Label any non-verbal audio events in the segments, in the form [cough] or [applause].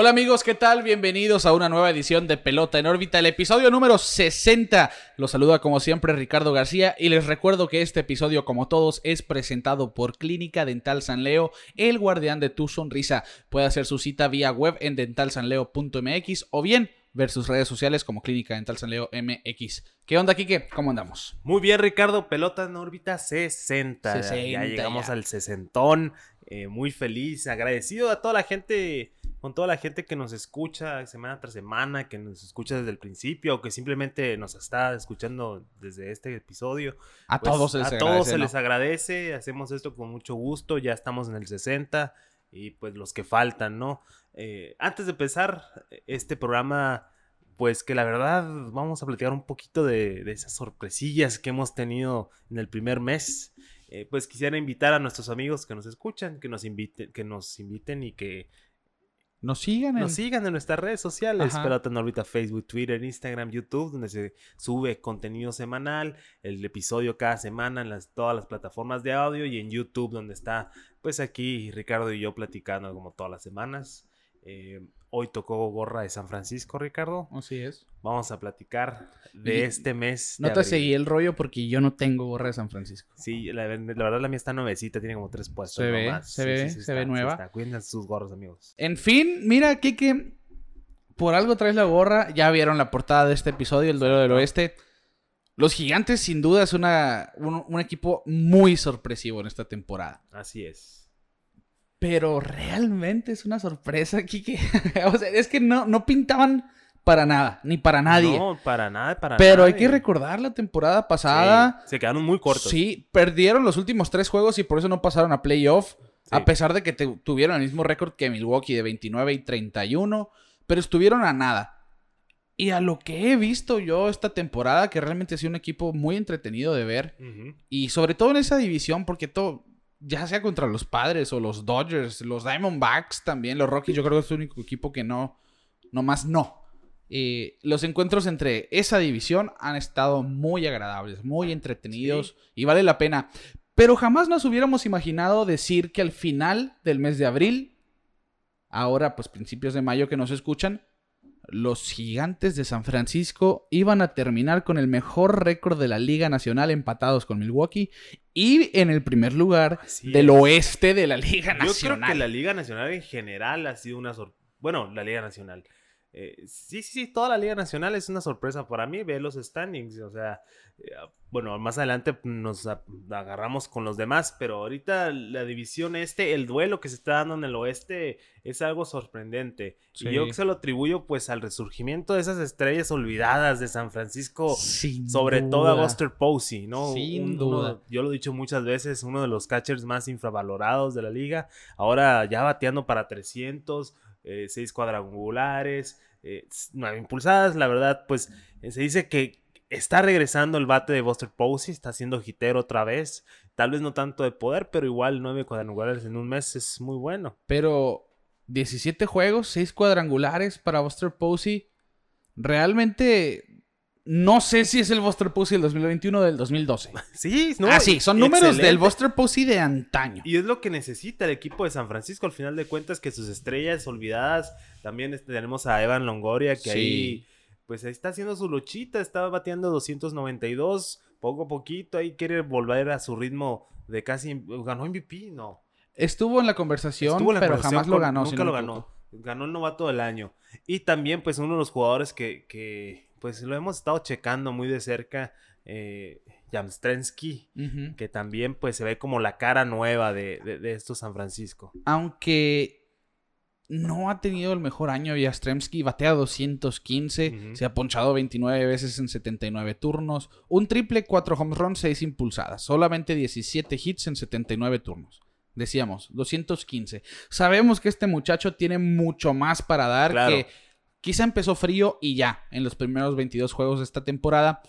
Hola amigos, ¿qué tal? Bienvenidos a una nueva edición de Pelota en órbita, el episodio número 60. Los saluda como siempre Ricardo García y les recuerdo que este episodio, como todos, es presentado por Clínica Dental San Leo, el guardián de tu sonrisa. Puede hacer su cita vía web en dentalsanleo.mx o bien ver sus redes sociales como Clínica Dental San Leo MX. ¿Qué onda, Kike? ¿Cómo andamos? Muy bien, Ricardo. Pelota en órbita 60. 60 ya llegamos ya. al sesentón. Eh, muy feliz, agradecido a toda la gente, con toda la gente que nos escucha semana tras semana, que nos escucha desde el principio, o que simplemente nos está escuchando desde este episodio. A Pues, todos se les a agradece, todos se ¿no? les agradece, hacemos esto con mucho gusto, ya estamos en el 60 y pues los que faltan, ¿no? Eh, antes de empezar este programa, pues que la verdad vamos a platicar un poquito de, de esas sorpresillas que hemos tenido en el primer mes. Eh, pues quisiera invitar a nuestros amigos que nos escuchan, que nos inviten, que nos inviten y que Nos sigan en... nos sigan en nuestras redes sociales, Ajá. Pelota en órbita, Facebook, Twitter, Instagram, YouTube, donde se sube contenido semanal, el episodio cada semana en las, todas las plataformas de audio y en YouTube, donde está, pues aquí Ricardo y yo platicando como todas las semanas. Eh, hoy tocó gorra de San Francisco, Ricardo. Así es. Vamos a platicar de Y este mes. No te abril. seguí el rollo porque yo no tengo gorra de San Francisco. Sí, la, la verdad la mía está nuevecita, tiene como tres puestos. Se ve, se ve, se ve nueva. Cuiden sus gorros, amigos. En fin, mira, Kike, por algo traes la gorra. Ya vieron la portada de este episodio, el duelo del oeste. Los gigantes, sin duda, es una, un, un equipo muy sorpresivo en esta temporada. Así es. Pero realmente es una sorpresa, Kike. [laughs] o sea, es que no, no pintaban para nada, ni para nadie. No, para nada, para Pero hay que recordar la temporada pasada. Sí, se quedaron muy cortos. Sí, perdieron los últimos tres juegos y por eso no pasaron a playoff. Sí. A pesar de que te- tuvieron el mismo récord que Milwaukee de 29 y 31. Pero estuvieron a nada. Y a lo que he visto yo esta temporada, que realmente ha sido un equipo muy entretenido de ver. Y sobre todo en esa división, porque todo, ya sea contra los Padres o los Dodgers, los Diamondbacks también, los Rockies, yo creo que es el único equipo que no, no más no. Eh, los encuentros entre esa división han estado muy agradables, muy entretenidos y vale la pena. Pero jamás nos hubiéramos imaginado decir que al final del mes de abril, ahora pues principios de mayo que nos escuchan, los gigantes de San Francisco iban a terminar con el mejor récord de la Liga Nacional empatados con Milwaukee y en el primer lugar Así del es. oeste de la Liga Yo Nacional. creo que la Liga Nacional en general ha sido una sorpresa. Bueno, la Liga Nacional. Eh, sí, sí, sí, toda la Liga Nacional es una sorpresa para mí. Ve los standings. O sea, eh, bueno, más adelante nos agarramos con los demás. Pero ahorita la división este, el duelo que se está dando en el oeste es algo sorprendente. Sí. Y yo se lo atribuyo pues al resurgimiento de esas estrellas olvidadas de San Francisco. Sin Sobre todo a. Buster Posey, ¿no? Sin uno- duda. yo lo he dicho muchas veces, uno de los catchers más infravalorados de la liga. Ahora ya bateando para 300, eh, seis cuadrangulares, eh, nueve impulsadas. La verdad, pues eh, se dice que está regresando el bate de Buster Posey, está haciendo hitero otra vez. Tal vez no tanto de poder, pero igual nueve cuadrangulares en un mes es muy bueno. Pero 17 juegos, 6 cuadrangulares para Buster Posey. Realmente no sé si es el Buster Posey del 2021 o del 2012. [laughs] Sí, ¿no? ah, sí, son números del. Buster Posey de antaño. Y es lo que necesita el equipo de San Francisco al final de cuentas, que sus estrellas olvidadas, también este, tenemos a Evan Longoria, que Sí. ahí, pues ahí está haciendo su luchita, estaba bateando 292, poco a poquito, ahí quiere volver a su ritmo de casi, ganó MVP, no. Estuvo en la conversación, Estuvo en la pero conversación jamás lo ganó. Nunca lo ganó. Ganó el novato del año. Y también, pues, uno de los jugadores que, que pues, lo hemos estado checando muy de cerca, eh, Jamstrensky, que también, pues, se ve como la cara nueva de, de, de estos San Francisco. Aunque no ha tenido el mejor año Yastremski, batea 215, Ujú. se ha ponchado 29 veces en 79 turnos, un triple, 4 home runs, 6 impulsadas, solamente 17 hits en 79 turnos. Decíamos, 215. Sabemos que este muchacho tiene mucho más para dar, Claro. que quizá empezó frío y ya en los primeros 22 juegos de esta temporada.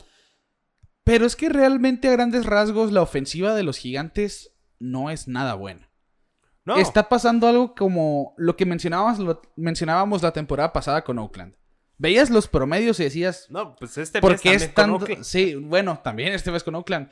Pero es que realmente a grandes rasgos la ofensiva de los gigantes no es nada buena. No. está pasando algo como lo que mencionábamos, lo- mencionábamos la temporada pasada con Oakland. Veías los promedios y decías, No, pues este ¿por mes qué están... Oakland. Sí, bueno, también este vez con Oakland.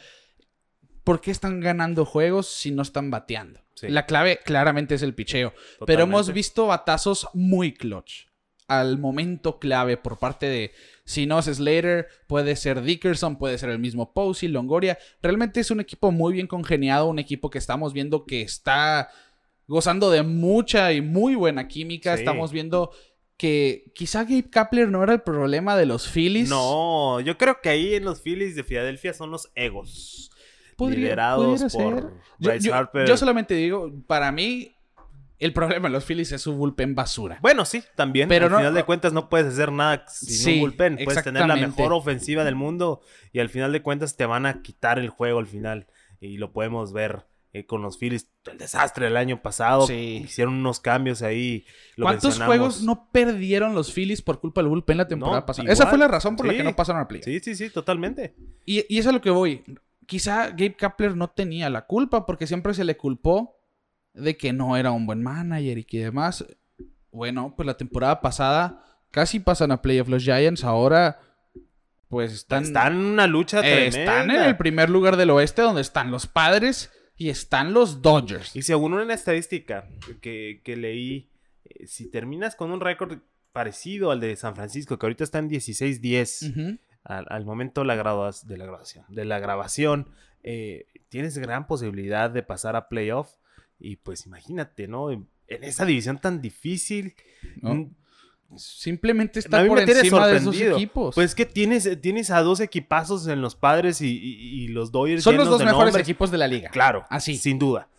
¿Por qué están ganando juegos si no están bateando? Sí. La clave claramente es el picheo. Pero hemos visto batazos muy clutch. Al momento clave por parte de, si no es Slater, puede ser Dickerson, puede ser el mismo Posey, Longoria. Realmente es un equipo muy bien congeniado, un equipo que estamos viendo que está gozando de mucha y muy buena química. Sí. Estamos viendo que quizá Gabe Kapler no era el problema de los Phillies. No, yo creo que ahí en los Phillies de Filadelfia son los egos. Podría- liderados por. Yo, Bryce yo- Harper. yo solamente digo, para mí, el problema de los Phillies es su bullpen basura. Bueno, sí, también. Pero al no- final de cuentas no puedes hacer nada sin Sí, un bullpen. Puedes tener la mejor ofensiva del mundo y al final de cuentas te van a quitar el juego al final. Y lo podemos ver eh, con los Phillies. El desastre del año pasado. Sí. Hicieron unos cambios ahí. lo ¿Cuántos juegos no perdieron los Phillies por culpa del bullpen la temporada No, pasada? igual. Esa fue la razón por la que no pasaron a play. Sí, sí, sí, totalmente. Y, y es a lo que voy. Quizá Gabe Kapler no tenía la culpa porque siempre se le culpó de que no era un buen manager y que demás. Bueno, pues la temporada pasada casi pasan a playoff los Giants. Ahora, pues están, Están en una lucha eh, tremenda. están en el primer lugar del oeste donde están los padres y están los Dodgers. Y según una estadística que, que leí, eh, si terminas con un récord parecido al de San Francisco, que ahorita está en 16-10 Ujú. al, al momento de la, de la grabación, de la grabación eh, tienes gran posibilidad de pasar a playoff. Y pues imagínate, ¿no? En, en esa división tan difícil. ¿no? Simplemente está por encima de esos equipos. Pues que tienes, tienes a dos equipazos en los padres y, y- y los Dodgers. Son los dos mejores nombres. equipos de la liga. Claro, Así. sin duda.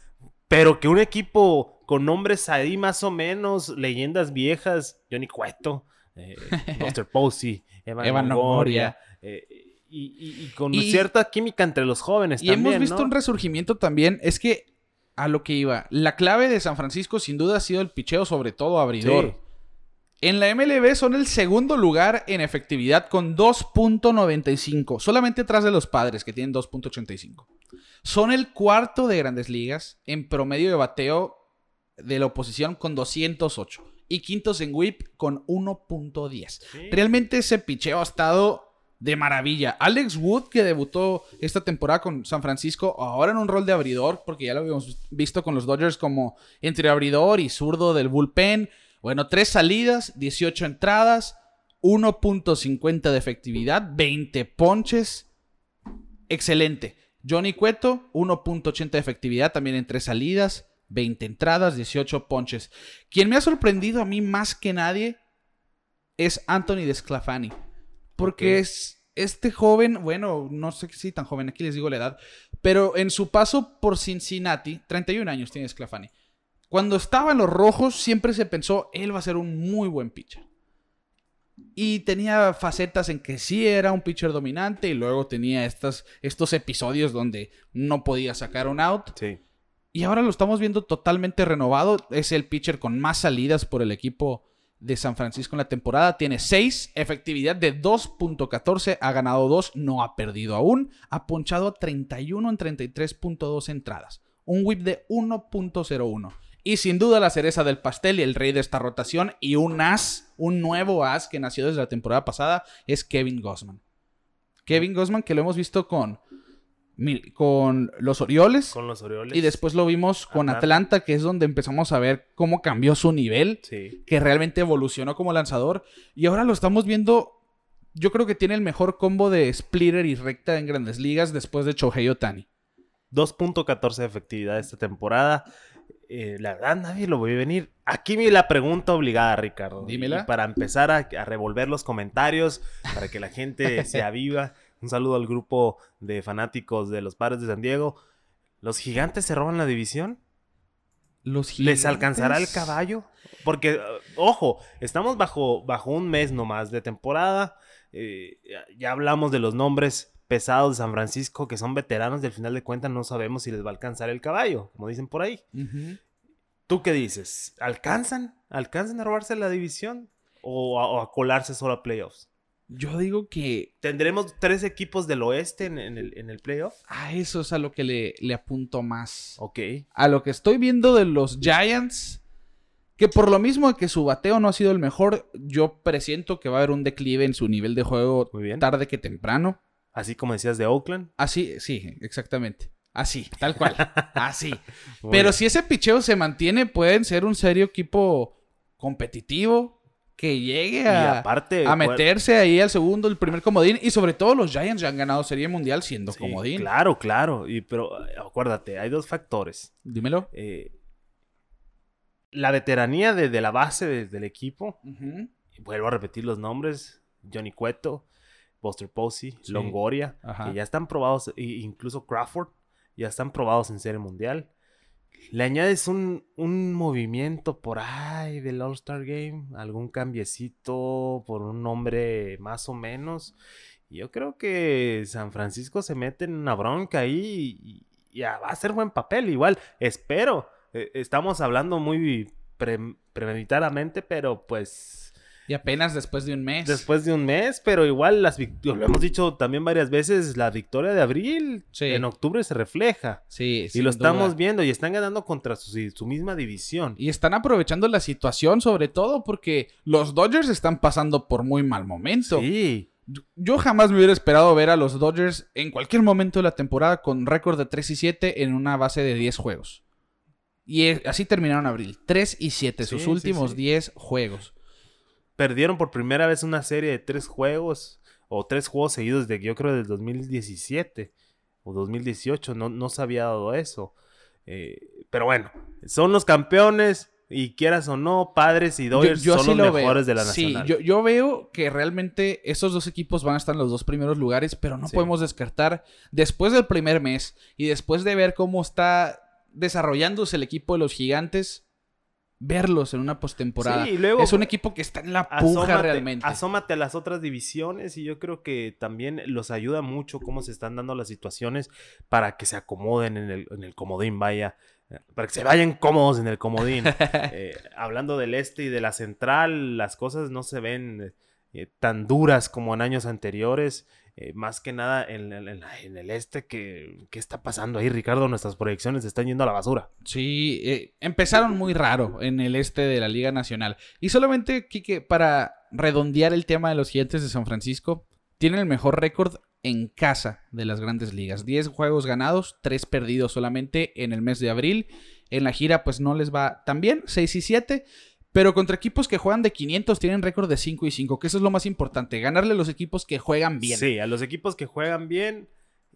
Pero que un equipo con nombres ahí más o menos, leyendas viejas, Johnny Cueto, eh, [laughs] Buster Posey, Evan, Evan Longoria, eh, y, con cierta química entre los jóvenes Y también, hemos visto ¿no? un resurgimiento también. Es que a lo que iba. La clave de San Francisco sin duda ha sido el picheo, sobre todo abridor. Sí. En la MLB son el segundo lugar en efectividad con 2.95. Solamente atrás de los padres que tienen 2.85. Son el cuarto de grandes ligas en promedio de bateo de la oposición con 208. Y quintos en whip con 1.10. Sí. Realmente ese picheo ha estado de maravilla. Alex Wood, que debutó esta temporada con San Francisco, ahora en un rol de abridor, porque ya lo habíamos visto con los Dodgers como entre abridor y zurdo del bullpen. Bueno, tres salidas, 18 entradas, 1.50 de efectividad, 20 ponches. Excelente. Johnny Cueto, 1.80 de efectividad, también en tres salidas, 20 entradas, 18 ponches. Quien me ha sorprendido a mí más que nadie es Anthony Desclafani. Porque es este joven, bueno, no sé si tan joven, aquí les digo la edad, pero en su paso por Cincinnati, 31 años tiene Desclafani. Cuando estaba en los rojos, siempre se pensó, él va a ser un muy buen pitcher. Y tenía facetas en que sí era un pitcher dominante y luego tenía estas, estos episodios donde no podía sacar un out. Sí. Y ahora lo estamos viendo totalmente renovado. Es el pitcher con más salidas por el equipo de San Francisco en la temporada. Tiene 6, efectividad de 2.14, ha ganado 2, no ha perdido aún. Ha ponchado 31 en 33.2 entradas. Un whip de 1.01. Y sin duda la cereza del pastel y el rey de esta rotación y un as, un nuevo as que nació desde la temporada pasada es Kevin Gossman. Kevin Gossman que lo hemos visto con, con los Orioles. Con los Orioles. Y después lo vimos con Atlanta. Atlanta, que es donde empezamos a ver cómo cambió su nivel, Sí. que realmente evolucionó como lanzador. Y ahora lo estamos viendo. Yo creo que tiene el mejor combo de splitter y recta en grandes ligas después de Shohei Otani. 2.14 de efectividad esta temporada. Eh, la verdad, nadie lo ve venir. Aquí viene la pregunta obligada, Ricardo. Dímela. Y para empezar a, a revolver los comentarios, para que la gente se [laughs] aviva. Un saludo al grupo de fanáticos de los Padres de San Diego. ¿Los gigantes se roban la división? Los ¿Les alcanzará el caballo? Porque, eh, ojo, estamos bajo, bajo un mes nomás de temporada. Eh, ya, hablamos de los nombres pesados de San Francisco, que son veteranos y al final de cuentas no sabemos si les va a alcanzar el caballo, como dicen por ahí. ¿Tú qué dices? ¿Alcanzan? ¿Alcanzan a robarse la división? ¿O a, o a colarse solo a playoffs? Yo digo que ¿Tendremos tres equipos del oeste en, en el, en el playoff? a eso es a lo que le, le apunto más. Ok. A lo que estoy viendo de los Giants, que por lo mismo que su bateo no ha sido el mejor, yo presiento que va a haber un declive en su nivel de juego Muy bien. tarde que temprano. Así como decías de Oakland. Así, sí, exactamente. Así, tal cual. [laughs] Así. Pero si ese picheo se mantiene, pueden ser un serio equipo competitivo que llegue Y a, aparte, a acuer- meterse ahí al segundo, el primer comodín. Y sobre todo los Giants ya han ganado Serie Mundial siendo Sí, comodín. Claro, claro. Y, pero eh, acuérdate, hay dos factores. Dímelo. Eh, la veteranía de, de la base de- del equipo. Vuelvo a repetir los nombres. Johnny Cueto, Buster Posey, Sí. Longoria. Ajá. Que ya están probados. e incluso Crawford. Ya están probados en Serie Mundial. Le añades un, un movimiento por ahí del All-Star Game. Algún cambiecito por un nombre más o menos. y Yo creo que San Francisco se mete en una bronca ahí y, y va a hacer buen papel. Igual, espero. Eh, estamos hablando muy pre- premeditadamente, pero pues Y apenas después de un mes. después de un mes, pero igual las lo hemos dicho también varias veces, la victoria de abril Sí. en octubre se refleja. Sí, Y lo estamos duda. viendo y están ganando contra su, su misma división. Y están aprovechando la situación, sobre todo porque los Dodgers están pasando por muy mal momento. Sí, Yo- jamás me hubiera esperado ver a los Dodgers en cualquier momento de la temporada con récord de 3 y 7 en una base de 10 juegos. Y así terminaron abril. 3 y 7, Sí, sus sí, últimos sí. 10 juegos. Perdieron por primera vez una serie de tres juegos o tres juegos seguidos de yo creo del 2017 o 2018, no, no se había dado eso. Eh, pero bueno, son los campeones y quieras o no, Padres y Dodgers son así los lo mejores veo. de la Sí, nacional. yo, yo veo que realmente esos dos equipos van a estar en los dos primeros lugares, pero no Sí. podemos descartar después del primer mes y después de ver cómo está desarrollándose el equipo de los gigantes, verlos en una postemporada. Sí, luego- es un equipo que está en la puja Asómate, realmente. asómate a las otras divisiones y yo creo que también los ayuda mucho cómo se están dando las situaciones para que se acomoden en el, en el comodín, vaya. eh, Para que se vayan cómodos en el comodín. [laughs] Eh, hablando del este y de la central, las cosas no se ven eh, tan duras como en años anteriores. Eh, más que nada en, el este, que, ¿qué está pasando ahí, Ricardo? Nuestras proyecciones se están yendo a la basura. Sí, eh, empezaron muy raro en el este de la Liga Nacional. Y solamente, Kike, para redondear el tema de los gigantes de San Francisco, tienen el mejor récord en casa de las grandes ligas. 10 juegos ganados, 3 perdidos solamente en el mes de abril. En la gira, pues no les va tan bien, 6 y 7. Pero contra equipos que juegan de 500 tienen récord de 5 y 5, que eso es lo más importante, ganarle a los equipos que juegan bien. Sí, a los equipos que juegan bien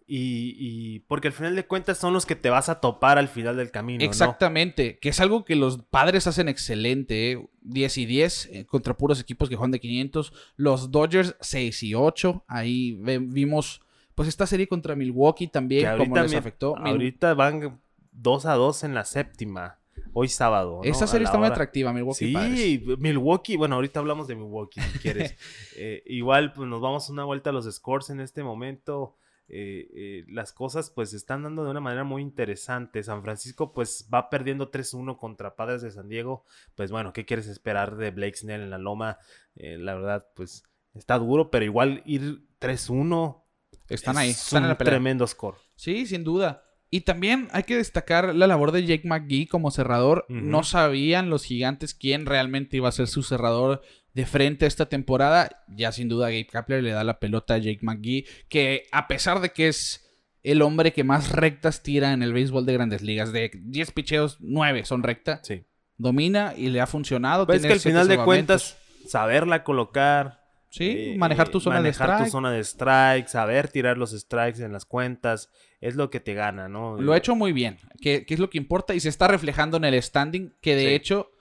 y, y- porque al final de cuentas son los que te vas a topar al final del camino. ¿no? Exactamente, que es algo que los padres hacen excelente, ¿eh? 10 y 10 eh, contra puros equipos que juegan de 500, los Dodgers 6 y 8, ahí vimos pues esta serie contra Milwaukee también, como les afectó. Ahorita van 2 a 2 en la séptima, hoy sábado. ¿no? Esta A serie está muy atractiva, Milwaukee Padres. Sí, Milwaukee, bueno, ahorita hablamos de Milwaukee si quieres. [laughs] Eh, igual, pues nos vamos una vuelta a los scores en este momento. Eh, eh, las cosas pues se están dando de una manera muy interesante. San Francisco pues va perdiendo 3-1 contra Padres de San Diego. Pues bueno, ¿qué quieres esperar de Blake Snell en la loma? La verdad pues está duro, pero igual ir 3-1 Están es ahí, están en la pelea. tremendo score. Sí, sin duda. Y también hay que destacar la labor de Jake McGee como cerrador. No sabían los gigantes quién realmente iba a ser su cerrador de frente a esta temporada. Ya sin duda Gabe Kapler le da la pelota a Jake McGee, que a pesar de que es el hombre que más rectas tira en el béisbol de grandes ligas, de 10 picheos, 9 son recta, Sí. domina y le ha funcionado. Pues es que al final de cuentas, saberla colocar, Sí, Eh, manejar tu zona de manejar strike. tu zona de strike, saber tirar los strikes en las cuentas, es lo que te gana, ¿no? Lo ha hecho muy bien, que, que es lo que importa y se está reflejando en el standing, que de Sí. hecho,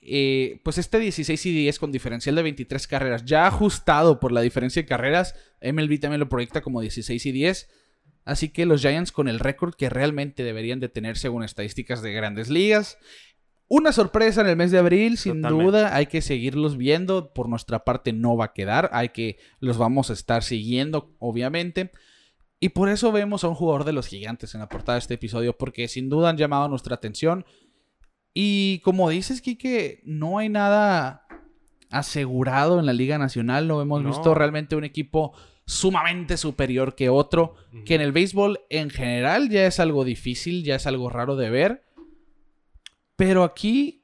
eh, pues este 16 y 10 con diferencial de 23 carreras, ya ajustado por la diferencia de carreras, MLB también lo proyecta como 16 y 10. Así que los Giants con el récord que realmente deberían de tener según estadísticas de grandes ligas. Una sorpresa en el mes de abril, sin Totalmente. duda. Hay que seguirlos viendo. Por nuestra parte no va a quedar. Hay que los vamos a estar siguiendo, obviamente. Y por eso vemos a un jugador de los gigantes en la portada de este episodio, porque sin duda han llamado nuestra atención. Y como dices, Kike, no hay nada asegurado en la Liga Nacional. No hemos No. visto realmente un equipo sumamente superior que otro. Que en el béisbol en general ya es algo difícil, ya es algo raro de ver. Pero aquí,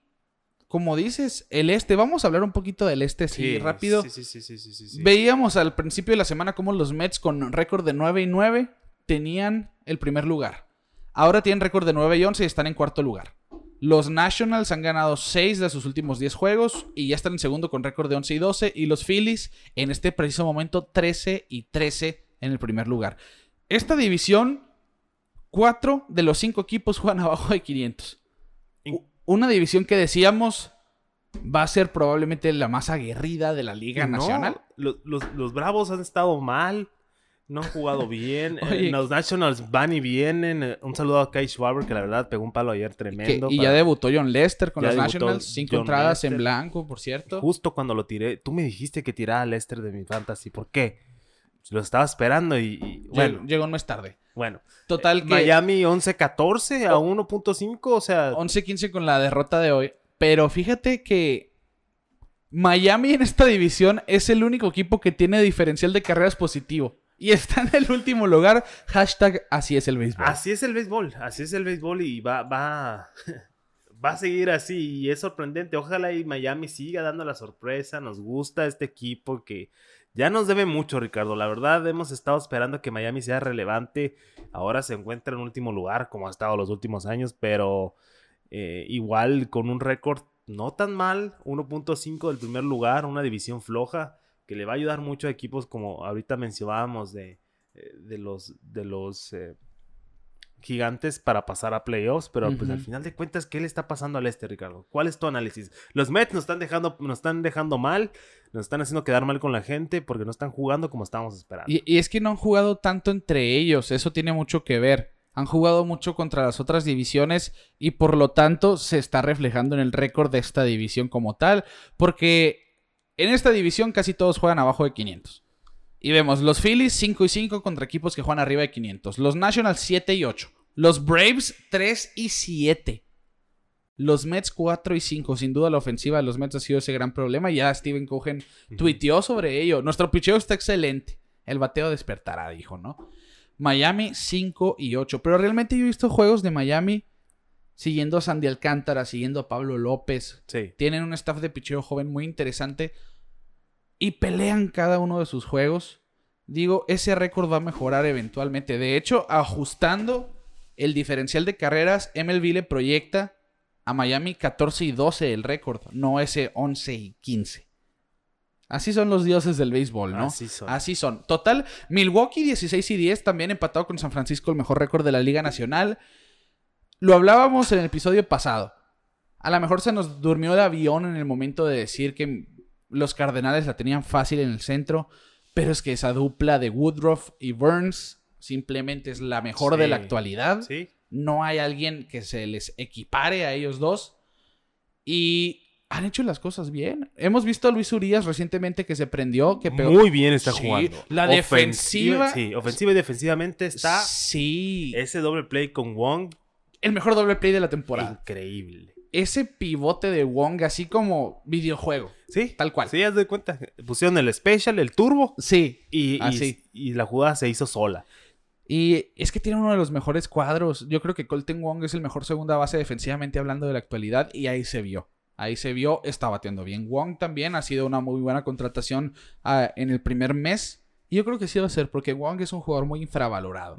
como dices, el este, vamos a hablar un poquito del este, sí, rápido. Sí, sí, sí, sí, sí, sí, sí. Veíamos al principio de la semana cómo los Mets con récord de 9 y 9 tenían el primer lugar. Ahora tienen récord de 9 y 11 y están en cuarto lugar. Los Nationals han ganado 6 de sus últimos 10 juegos y ya están en segundo con récord de 11 y 12. Y los Phillies en este preciso momento 13 y 13 en el primer lugar. Esta división, 4 de los 5 equipos [laughs] juegan abajo de 500. Una división que decíamos va a ser probablemente la más aguerrida de la Liga No, Nacional. Los, los- los Bravos han estado mal. No han jugado bien. eh, los Nationals van y vienen. eh, Un saludo a Kai Schwaber, que la verdad pegó un palo ayer Que- tremendo. y ya debutó John Lester con Ya los Nationals. Cinco John entradas en blanco, por cierto. Justo cuando lo tiré. Tú me dijiste que tirara a Lester de mi fantasy. ¿Por qué? Lo estaba esperando y, y, Llegó, bueno, llegó un mes tarde. Bueno. Total que Miami 11-14 a 1.5, o sea, 11-15 con la derrota de hoy. Pero fíjate que Miami en esta división es el único equipo que tiene diferencial de carreras positivo. Y está en el último lugar. Hashtag así es el béisbol. así es el béisbol, así es el béisbol y va, va, [laughs] va a seguir así y es sorprendente. Ojalá y Miami siga dando la sorpresa, nos gusta este equipo que ya nos debe mucho, Ricardo. La verdad, hemos estado esperando que Miami sea relevante. Ahora se encuentra en último lugar, como ha estado los últimos años, pero eh, igual con un récord no tan mal, 1.5 del primer lugar, una división floja, que le va a ayudar mucho a equipos como ahorita mencionábamos de, eh, de los, de los eh, gigantes para pasar a playoffs, pero pues al final de cuentas, ¿qué le está pasando al este, Ricardo? ¿Cuál es tu análisis? Los Mets nos están dejando, nos están dejando mal, nos están haciendo quedar mal con la gente porque no están jugando como estábamos esperando. Y, y es que no han jugado tanto entre ellos, eso tiene mucho que ver. Han jugado mucho contra las otras divisiones y por lo tanto se está reflejando en el récord de esta división como tal, porque en esta división casi todos juegan abajo de 500. Y vemos los Phillies 5 y 5 contra equipos que juegan arriba de 500, los Nationals 7 y 8, los Braves 3 y 7. Los Mets 4 y 5. Sin duda la ofensiva de los Mets ha sido ese gran problema. Ya Steven Cohen tuiteó sobre ello. Nuestro picheo está excelente. El bateo despertará, dijo, ¿no? Miami 5 y 8. Pero realmente yo he visto juegos de Miami siguiendo a Sandy Alcántara, siguiendo a Pablo López. Sí. Tienen un staff de picheo joven muy interesante. Y pelean cada uno de sus juegos. Digo, ese récord va a mejorar eventualmente. De hecho, ajustando el diferencial de carreras, MLB le proyecta a Miami 14 y 12 el récord, no ese 11 y 15. Así son los dioses del béisbol, ¿no? Así son. Así son. Total, Milwaukee 16 y 10, también empatado con San Francisco, el mejor récord de la Liga Nacional. Lo hablábamos en el episodio pasado. A lo mejor se nos durmió el avión en el momento de decir que los Cardenales la tenían fácil en el centro, pero es que esa dupla de Woodruff y Burns simplemente es la mejor de la actualidad. Sí. No hay alguien que se les equipare a ellos dos. Y han hecho las cosas bien. Hemos visto a Luis Urias recientemente que se prendió, que pegó. Muy bien está Sí, jugando. la defensiva- Sí, ofensiva y defensivamente está Sí. ese doble play con Wong El mejor doble play de la temporada. increíble. Ese pivote de Wong, así como videojuego. Sí, Tal cual. Sí, haz de cuenta. Pusieron el special, el turbo Sí. y, y- Así. y la jugada se hizo sola. Y es que tiene uno de los mejores cuadros. Yo creo que Colton Wong es el mejor segunda base defensivamente hablando de la actualidad y ahí se vio. Ahí se vio, está bateando bien. Wong también ha sido una muy buena contratación ah, en el primer mes. Y yo creo que sí va a ser, porque Wong es un jugador muy infravalorado.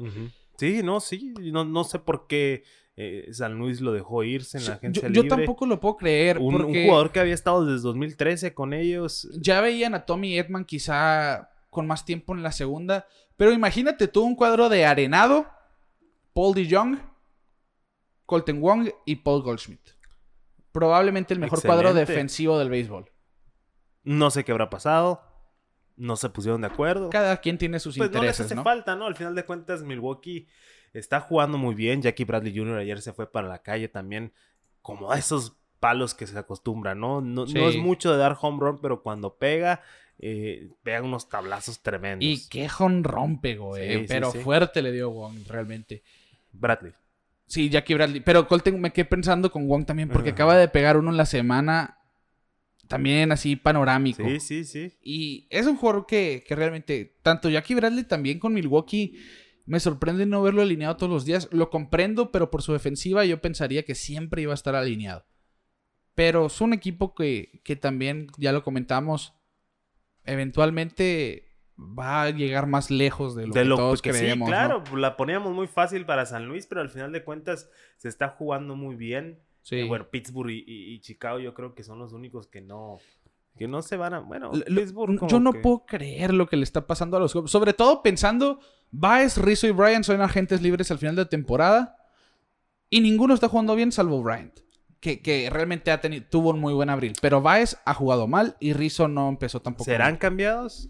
Sí, no, sí. No, no sé por qué eh, San Luis lo dejó irse en la Yo, agencia yo libre. tampoco lo puedo creer. Un, jugador que había estado desde 2013 con ellos. ya veían a Tommy Edman quizá con más tiempo en la segunda. Pero imagínate tú un cuadro de Arenado, Paul DeJong, Colton Wong y Paul Goldschmidt. Probablemente el mejor cuadro defensivo del béisbol. No sé qué habrá pasado. No se pusieron de acuerdo. Cada quien tiene sus Pues no les intereses, hace ¿no? falta, ¿no? Al final de cuentas, Milwaukee está jugando muy bien. Jackie Bradley Jr. ayer se fue para la calle también, como a esos palos que se acostumbran, ¿no? No, Sí. no es mucho de dar home run, pero cuando pega, eh, pega unos tablazos tremendos. Y qué. Sí, sí, pero sí. fuerte le dio Wong, realmente. Bradley. Sí, Jackie Bradley. Pero Colton me quedé pensando con Wong también, porque acaba de pegar uno en la semana también así panorámico. Sí, sí, sí. Y es un jugador que, que realmente, tanto Jackie Bradley también con Milwaukee, me sorprende no verlo alineado todos los días. Lo comprendo, pero por su defensiva yo pensaría que siempre iba a estar alineado. Pero es un equipo que, que también, ya lo comentamos, eventualmente va a llegar más lejos de lo De que lo todos que sí, creemos. ¿no? claro, la poníamos muy fácil para San Luis, pero al final de cuentas se está jugando muy bien. Sí. Eh, bueno, Pittsburgh y, y- y Chicago yo creo que son los únicos que no que no se van a, bueno, L- Pittsburgh como yo no que- puedo creer lo que le está pasando a los. Sobre todo pensando, Baez, Rizzo y Bryant son agentes libres al final de temporada. Y ninguno está jugando bien salvo Bryant. Que, que realmente ha tenido, tuvo un muy buen abril. Pero Baez ha jugado mal y Rizzo no empezó tampoco. ¿Serán mal. cambiados?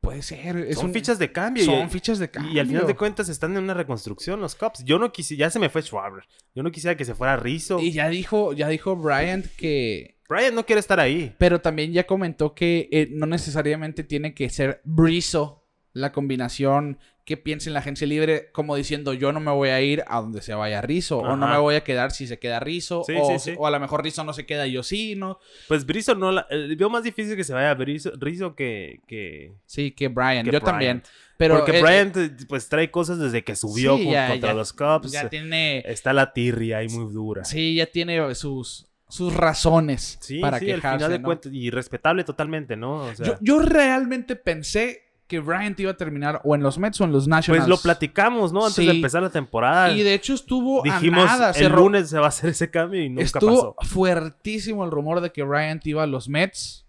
Puede ser. son un- fichas de cambio. Son y, fichas de cambio. y al final de cuentas están en una reconstrucción los Cubs. Yo no quisiera, ya se me fue Schwarber. Yo no quisiera que se fuera Rizzo. Y ya dijo, ya dijo Bryant que. Brian no quiere estar ahí. Pero también ya comentó que eh, no necesariamente tiene que ser Brizo la combinación que piense en la agencia libre, como diciendo yo no me voy a ir a donde se vaya Rizzo, o no me voy a quedar si se queda Rizzo, Sí, o, sí, sí. o a lo mejor Rizzo no se queda y yo sí, ¿no? Pues Brizo no la, veo más difícil que se vaya Rizzo que, que, Sí, que Brian, que yo Bryant. también. Pero Porque eh, pues trae cosas desde que subió con- ya- contra ya- los Cubs. ya tiene, Está la tirria ahí muy dura. sí, ya tiene sus, sus razones Sí, para quejarse, al final de ¿no? cuentas, y respetable totalmente, ¿no? O sea, yo, yo realmente pensé que Bryant iba a terminar o en los Mets o en los Nationals. pues lo platicamos, ¿no? Antes de empezar la temporada. Y de hecho estuvo dijimos, a nada. el lunes se va a hacer ese cambio y nunca Estuvo pasó. fuertísimo el rumor de que Bryant iba a los Mets.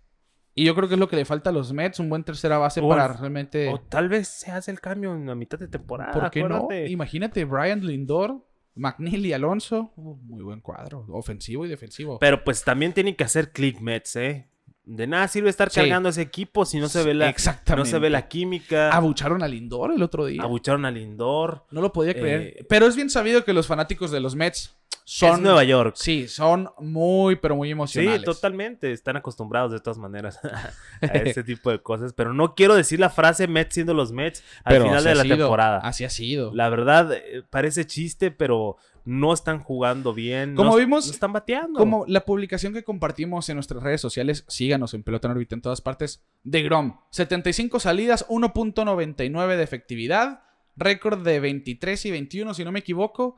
Y yo creo que es lo que le falta a los Mets, un buen tercera base O- para realmente... O tal vez se hace el cambio en la mitad de temporada. ¿Por qué no? Imagínate, Bryant Lindor, McNeil y Alonso. Uh, muy buen cuadro, ofensivo y defensivo. Pero pues también tienen que hacer click Mets, ¿eh? De nada sirve estar Sí. cargando ese equipo si no se ve la, no se ve la química. Abucharon a Lindor el otro día. Abucharon a Lindor. no lo podía creer. Eh, Pero es bien sabido que los fanáticos de los Mets son... Es Nueva York. Sí, son muy, pero muy emocionales. Sí, totalmente. Están acostumbrados de todas maneras [laughs] a [laughs] este tipo de cosas. Pero no quiero decir la frase Mets siendo los Mets al Pero final de la sido, temporada. Así ha sido. La verdad, eh, parece chiste, pero no están jugando bien. Como no, vimos- no están bateando. Como la publicación que compartimos en nuestras redes sociales, síganos en Pelota en órbita en todas partes, de Grom. 75 salidas, 1.99 de efectividad, récord de 23 y 21 si no me equivoco,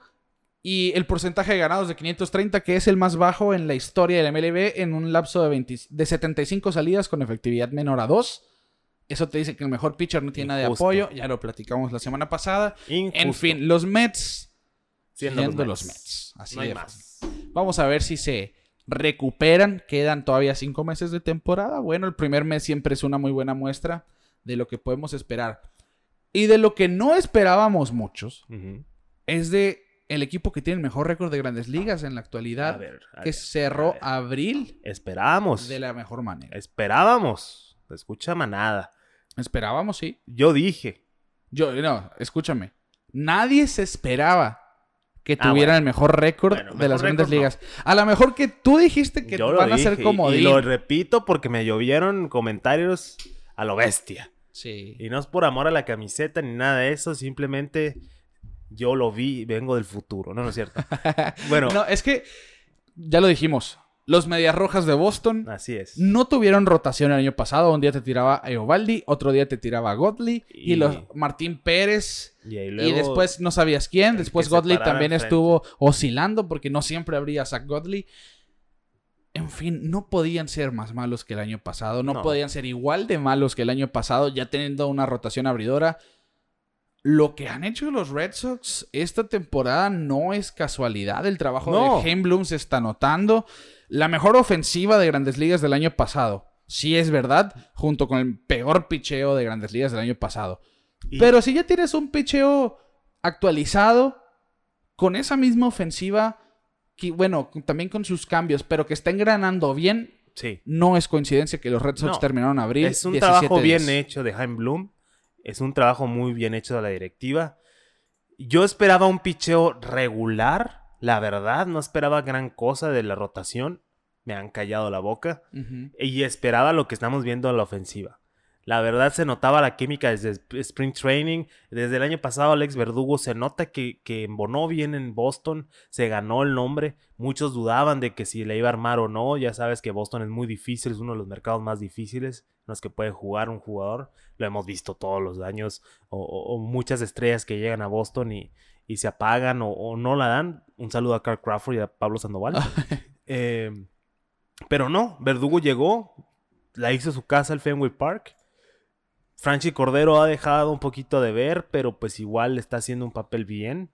y el porcentaje de ganados de 530 que es el más bajo en la historia del MLB en un lapso de, 20 de 75 salidas con efectividad menor a 2. Eso te dice que el mejor pitcher no tiene nada de apoyo, ya lo platicamos la semana pasada. En fin, los Mets Siendo siendo los Mets. Así no hay más. Vamos a ver si se recuperan. Quedan todavía cinco meses de temporada. Bueno, el primer mes siempre es una muy buena muestra de lo que podemos esperar. Y de lo que no esperábamos muchos es de el equipo que tiene el mejor récord de grandes ligas en la A actualidad. ver, a que ver, cerró a ver. abril Esperábamos. de la mejor manera. Esperábamos. Escucha manada. Esperábamos, sí. Yo dije. Yo, no, escúchame. Nadie se esperaba que Ah, tuvieran bueno. el mejor récord Bueno, de mejor las grandes no. ligas. A lo mejor que tú dijiste que yo van a ser como Y, lo repito porque me llovieron comentarios a lo bestia. Sí. Y no es por amor a la camiseta ni nada de eso. Simplemente yo lo vi y vengo del futuro. No, no es cierto. [laughs] Bueno, No, es que ya lo dijimos. Los Medias Rojas de Boston así es. no tuvieron rotación el año pasado. Un día te tiraba a Eovaldi, otro día te tiraba a Godley y, Y- los Martín Pérez. Y, después no sabías quién. Después parara también estuvo oscilando porque no siempre habría Zach Godley. En fin, no podían ser más malos que el año pasado. No, No. podían ser igual de malos que el año pasado, ya teniendo una rotación abridora. Lo que han hecho los Red Sox esta temporada no es casualidad. El trabajo No. de Heimblum se está notando. La mejor ofensiva de Grandes Ligas del año pasado. Sí es verdad, junto con el peor picheo de Grandes Ligas del año pasado. y- Pero si ya tienes un picheo actualizado, con esa misma ofensiva, que, bueno, también con sus cambios, pero que está engranando bien, Sí. no es coincidencia que los Red Sox No, terminaron abril. Es un 17 trabajo bien hecho de Jaime Bloom. Es un trabajo muy bien hecho de la directiva. Yo esperaba un picheo regular. La verdad, no esperaba gran cosa de la rotación. Me han callado la boca. Y esperaba lo que estamos viendo en la ofensiva. La verdad se notaba la química desde Spring Training. Desde el año pasado Alex Verdugo se nota que, que embonó bien en Boston. Se ganó el nombre. Muchos dudaban de que si le iba a armar o no. Ya sabes que Boston es muy difícil. Es uno de los mercados más difíciles en los que puede jugar un jugador. Lo hemos visto todos los años. O, muchas estrellas que llegan a Boston y, y se apagan o, no la dan. Un saludo a Carl Crawford y a Pablo Sandoval. [laughs] eh, pero no, Verdugo llegó, la hizo su casa al Fenway Park. Franchi Cordero ha dejado un poquito de ver, pero pues igual está haciendo un papel bien.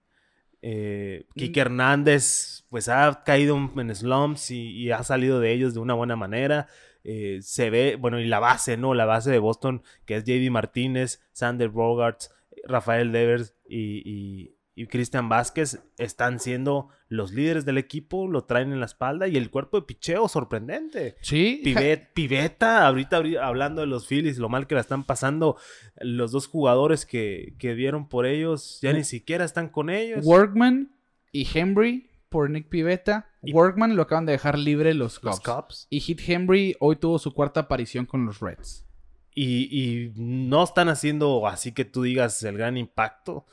Eh, Kike. Hernández, pues ha caído en slumps y, ha salido de ellos de una buena manera. Eh, se ve, bueno, y la base, ¿no? La base de Boston, que es JD Martínez, Sander Bogarts, Rafael Devers y, y Cristian Vázquez están siendo los líderes del equipo, lo traen en la espalda y el cuerpo de picheo sorprendente. Sí. piveta, ahorita hablando de los Phillies, lo mal que la están pasando, los dos jugadores que, que dieron por ellos ya ni siquiera están con ellos. Workman y Henry por Nick Pivetta. Workman lo acaban de dejar libre los Cubs. Y Hit Henry hoy tuvo su cuarta aparición con los Reds. Y, y no están haciendo así que tú digas el gran impacto.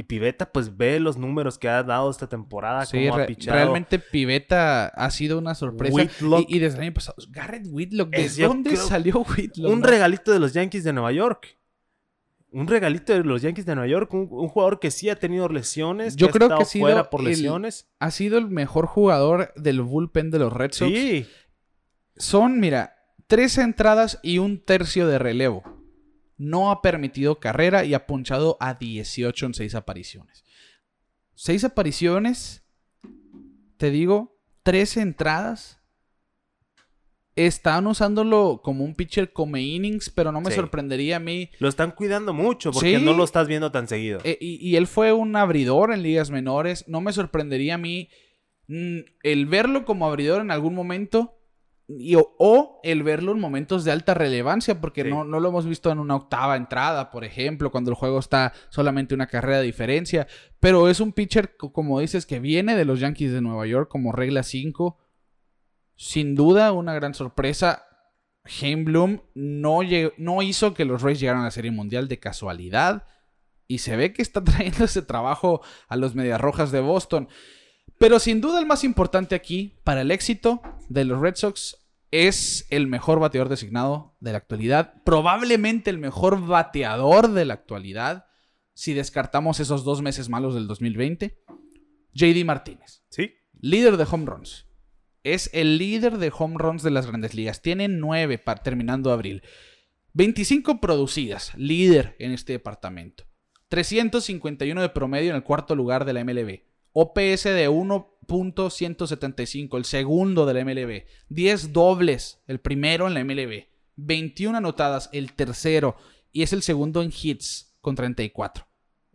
Y Piveta, pues ve los números que ha dado esta temporada. Sí, ha realmente Piveta ha sido una sorpresa. Y, desde el año pasado, Garrett Whitlock, ¿de dónde salió Whitlock? Un regalito de los Yankees de Nueva York. Un regalito de los Yankees de Nueva York. Un, jugador que sí ha tenido lesiones. Yo creo que ha sido por lesiones. ha sido el mejor jugador del bullpen de los Red Sox. Sí. Son, mira, tres entradas y un tercio de relevo no ha permitido carrera y ha punchado a 18 en 6 apariciones. 6 apariciones, te digo, 3 entradas. Están usándolo como un pitcher come innings, pero no me sorprendería a mí. Lo están cuidando mucho porque no lo estás viendo tan seguido. Eh, y, y, él fue un abridor en ligas menores. No me sorprendería a mí mm, el verlo como abridor en algún momento o, el verlo en momentos de alta relevancia, porque no, no, lo hemos visto en una octava entrada, por ejemplo, cuando el juego está solamente una carrera de diferencia. Pero es un pitcher, como dices, que viene de los Yankees de Nueva York como regla 5. Sin duda, una gran sorpresa. Bloom no, no hizo que los Rays llegaran a la Serie Mundial de casualidad. Y se ve que está [laughs] trayendo ese trabajo a los Medias Rojas de Boston. Pero sin duda el más importante aquí para el éxito de los Red Sox es el mejor bateador designado de la actualidad, probablemente el mejor bateador de la actualidad, si descartamos esos dos meses malos del 2020, JD Martínez. Sí. Líder de home runs. Es el líder de home runs de las grandes ligas. Tiene nueve para, terminando abril. 25 producidas, líder en este departamento. 351 de promedio en el cuarto lugar de la MLB. OPS de 1.175, el segundo de la MLB. 10 dobles, el primero en la MLB. 21 anotadas, el tercero. Y es el segundo en hits, con 34.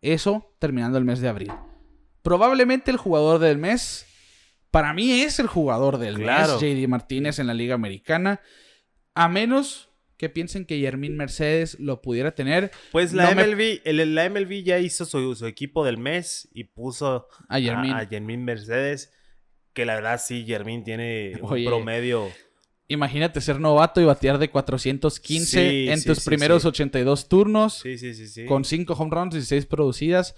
Eso terminando el mes de abril. Probablemente el jugador del mes. Para mí es el jugador del mes, JD Martínez en la Liga Americana. A menos que piensen que Yermín Mercedes lo pudiera tener. Pues la, MLB, la MLB ya hizo su, equipo del mes y puso a Yermín. Mercedes, que la verdad sí, Yermín tiene un promedio. Imagínate ser novato y batear de 415 en tus primeros 82 turnos. Sí, sí, sí, Con 5 home runs y 6 producidas.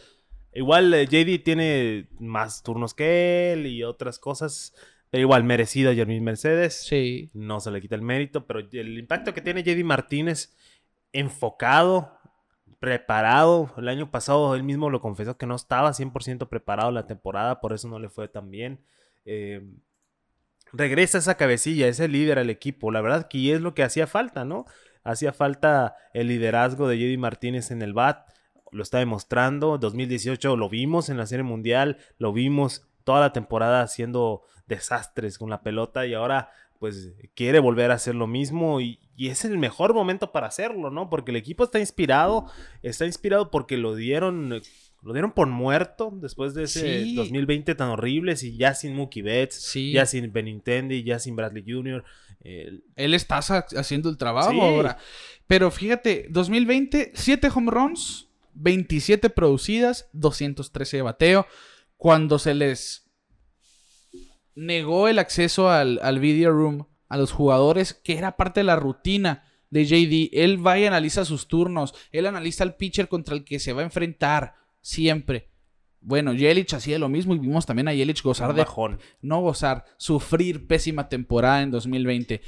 Igual eh, JD tiene más turnos que él y otras cosas. Pero igual, merecido Jeremy Mercedes. Sí. No se le quita el mérito, pero el impacto que tiene JD Martínez, enfocado, preparado. El año pasado él mismo lo confesó que no estaba 100% preparado la temporada, por eso no le fue tan bien. Eh, regresa esa cabecilla, ese líder al equipo. La verdad que es lo que hacía falta, ¿no? Hacía falta el liderazgo de JD Martínez en el BAT. Lo está demostrando. 2018 lo vimos en la Serie Mundial, lo vimos toda la temporada haciendo desastres con la pelota y ahora pues quiere volver a hacer lo mismo y, es el mejor momento para hacerlo, ¿no? Porque el equipo está inspirado, está inspirado porque lo dieron, lo dieron por muerto después de ese 2020 tan horrible, y ya sin Mookie Betts, ya sin Benintendi, ya sin Bradley Jr. Él está haciendo el trabajo ahora. Pero fíjate, 2020, 7 home runs, 27 producidas, 213 de bateo. Cuando se les negó el acceso al, video room a los jugadores, que era parte de la rutina de JD. Él va y analiza sus turnos. Él analiza al pitcher contra el que se va a enfrentar. Siempre. Bueno, Yelich hacía lo mismo y vimos también a Yelich gozar de. No gozar, sufrir pésima temporada en 2020.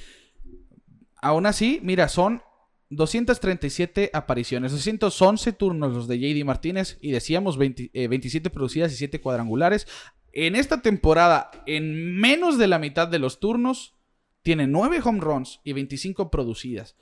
Aún así, mira, son 237 apariciones, 211 turnos los de JD Martínez y decíamos 27 eh, producidas y 7 cuadrangulares. En esta temporada, en menos de la mitad de los turnos, tiene 9 home runs y 25 producidas.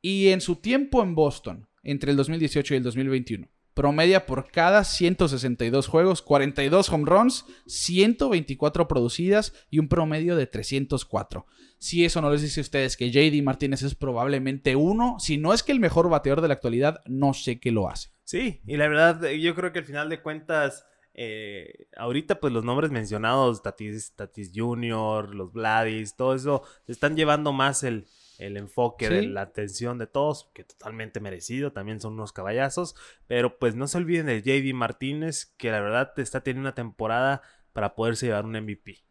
Y en su tiempo en Boston, entre el 2018 y el 2021, promedia por cada 162 juegos, 42 home runs, 124 producidas y un promedio de 304. Si eso no les dice a ustedes que JD Martínez es probablemente uno, si no es que el mejor bateador de la actualidad, no sé qué lo hace. Sí, y la verdad, yo creo que al final de cuentas, eh, ahorita pues los nombres mencionados, Tatis, Tatis Jr., los Vladis, todo eso, están llevando más el, el enfoque de la atención de todos, que totalmente merecido, también son unos caballazos, pero pues no se olviden de JD Martínez, que la verdad está teniendo una temporada para poderse llevar un MVP.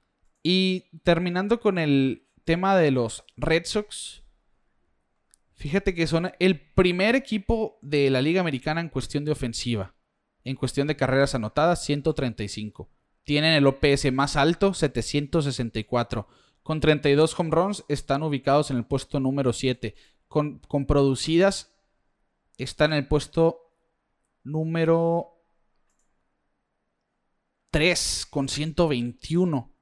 Y terminando con el tema de los Red Sox, fíjate que son el primer equipo de la Liga Americana en cuestión de ofensiva, en cuestión de carreras anotadas, 135. Tienen el OPS más alto, 764 con 32 home runs están ubicados en el puesto número 7. Con, con producidas están en el puesto número 3 con 121.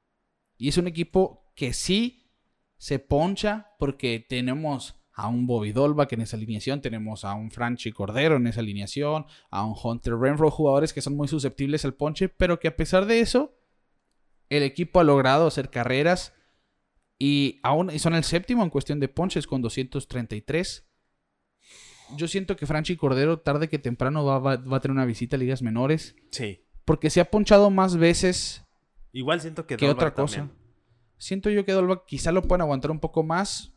Y es un equipo que sí se poncha porque tenemos a un Bobby Dolbach en esa alineación, tenemos a un Franchi Cordero en esa alineación, a un Hunter Renfro, jugadores que son muy susceptibles al ponche, pero que a pesar de eso, el equipo ha logrado hacer carreras y aún son el séptimo en cuestión de ponches con 233. Yo siento que Franchi Cordero tarde que temprano va, a tener una visita a ligas menores. Sí. Porque se ha ponchado más veces. Igual siento que, que otra cosa. Siento yo que Dolbach quizá lo pueden aguantar un poco más.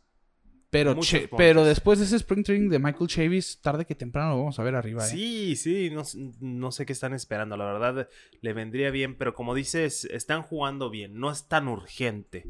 Pero, pero después de ese Spring Training de Michael Chavis, tarde que temprano lo vamos a ver arriba. ¿eh? Sí, sí, no, no, sé qué están esperando. La verdad, le vendría bien. Pero como dices, están jugando bien. No es tan urgente.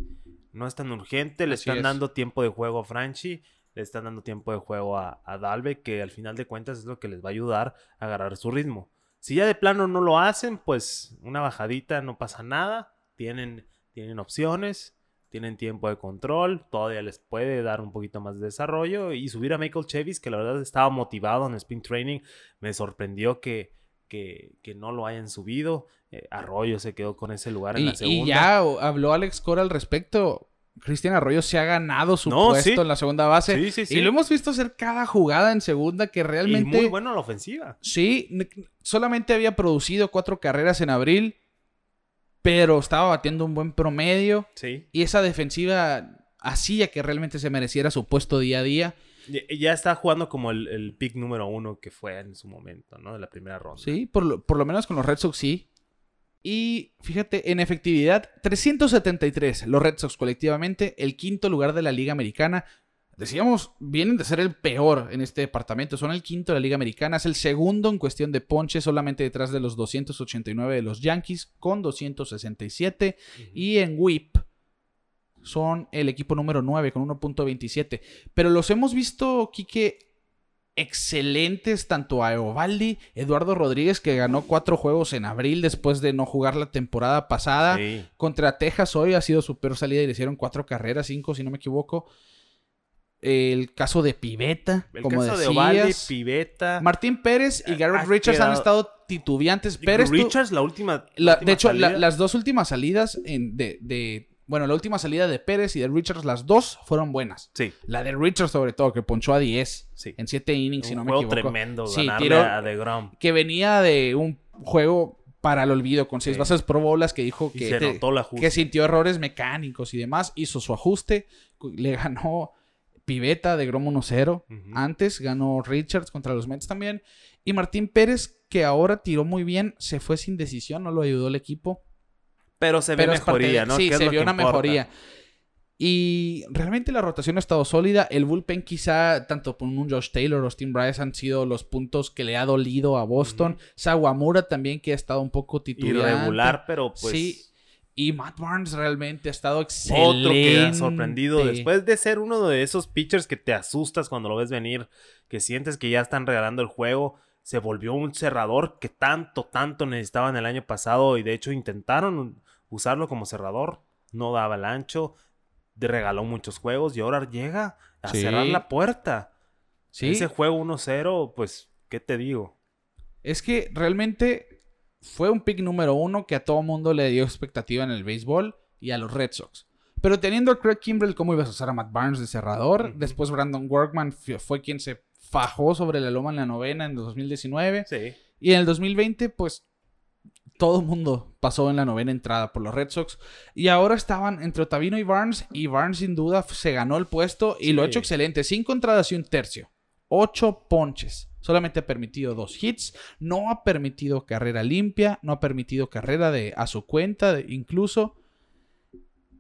No es tan urgente, le están dando tiempo de juego a Franchi, le están dando tiempo de juego a, Dalve, que al final de cuentas es lo que les va a ayudar a agarrar su ritmo. Si ya de plano no lo hacen, pues una bajadita no pasa nada. Tienen, tienen opciones, tienen tiempo de control, todavía les puede dar un poquito más de desarrollo. Y subir a Michael Chavis, que la verdad estaba motivado en Spin Training, me sorprendió que, que, no lo hayan subido. Eh, Arroyo se quedó con ese lugar en la segunda. Y ya habló Alex Cora al respecto. Cristian Arroyo se ha ganado su puesto en la segunda base. y lo hemos visto hacer cada jugada en segunda que realmente. Y muy bueno en la ofensiva. Sí, solamente había producido cuatro carreras en abril, pero estaba batiendo un buen promedio. Sí. Y esa defensiva hacía que realmente se mereciera su puesto día a día. Ya está jugando como el, pick número uno que fue en su momento, ¿no? De la primera ronda. Sí, por lo, por lo menos con los Red Sox sí. Y fíjate, en efectividad, 373 los Red Sox colectivamente, el quinto lugar de la Liga Americana. Decíamos, vienen de ser el peor en este departamento. Son el quinto de la Liga Americana. Es el segundo en cuestión de ponche, solamente detrás de los 289 de los Yankees, con 267. Y en WHIP son el equipo número 9, con 1.27. Pero los hemos visto, Quique, excelentes tanto a Eovaldi, Eduardo Rodríguez que ganó cuatro juegos en abril después de no jugar la temporada pasada. Contra Texas hoy ha sido su peor salida y le hicieron cuatro carreras, cinco si no me equivoco. El caso de Piveta, El como caso de Ovaldi, Piveta. Martín Pérez y Garrett Richards han estado titubeantes. Pérez Richards, la última. de hecho, las dos últimas salidas de bueno, la última salida de Pérez y de Richards, las dos fueron buenas. Sí. La de Richards, sobre todo, que ponchó a 10 sí. en 7 innings, si no me equivoco. tremendo sí, a DeGrom. Que venía de un juego para el olvido con seis bases pro bolas que dijo que, que sintió errores mecánicos y demás. Hizo su ajuste. Le ganó Piveta de Grom 1-0. Antes ganó Richards contra los Mets también. Y Martín Pérez, que ahora tiró muy bien, se fue sin decisión, no lo ayudó el equipo. Pero se ve mejoría, ¿no? Sí, se vio una mejoría. Y realmente la rotación ha estado sólida. El bullpen quizá, tanto por un Josh Taylor o Steve Bryce han sido los puntos que le ha dolido a Boston. Sawamura también que ha estado un poco titular. Irregular, pero pues... Sí, Y Matt Barnes realmente ha estado excelente. Otro que ha sorprendido después de ser uno de esos pitchers que te asustas cuando lo ves venir, que sientes que ya están regalando el juego. Se volvió un cerrador que tanto, tanto necesitaban el año pasado y de hecho intentaron usarlo como cerrador. No daba el ancho, regaló muchos juegos y ahora llega a cerrar la puerta. Sí. Ese juego 1-0, pues, ¿qué te digo? Es que realmente fue un pick número uno que a todo mundo le dio expectativa en el béisbol y a los Red Sox. Pero teniendo a Craig Kimbrell, ¿cómo ibas a usar a Matt Barnes de cerrador? Después Brandon Workman fue quien se fajó sobre la loma en la novena en 2019. Sí. Y en el 2020, pues todo el mundo pasó en la novena entrada por los Red Sox. Y ahora estaban entre Otavino y Barnes. Y Barnes sin duda se ganó el puesto y lo ha hecho excelente. Cinco entradas y un tercio. Ocho ponches. Solamente ha permitido dos hits. No ha permitido carrera limpia. No ha permitido carrera de, a su cuenta, incluso.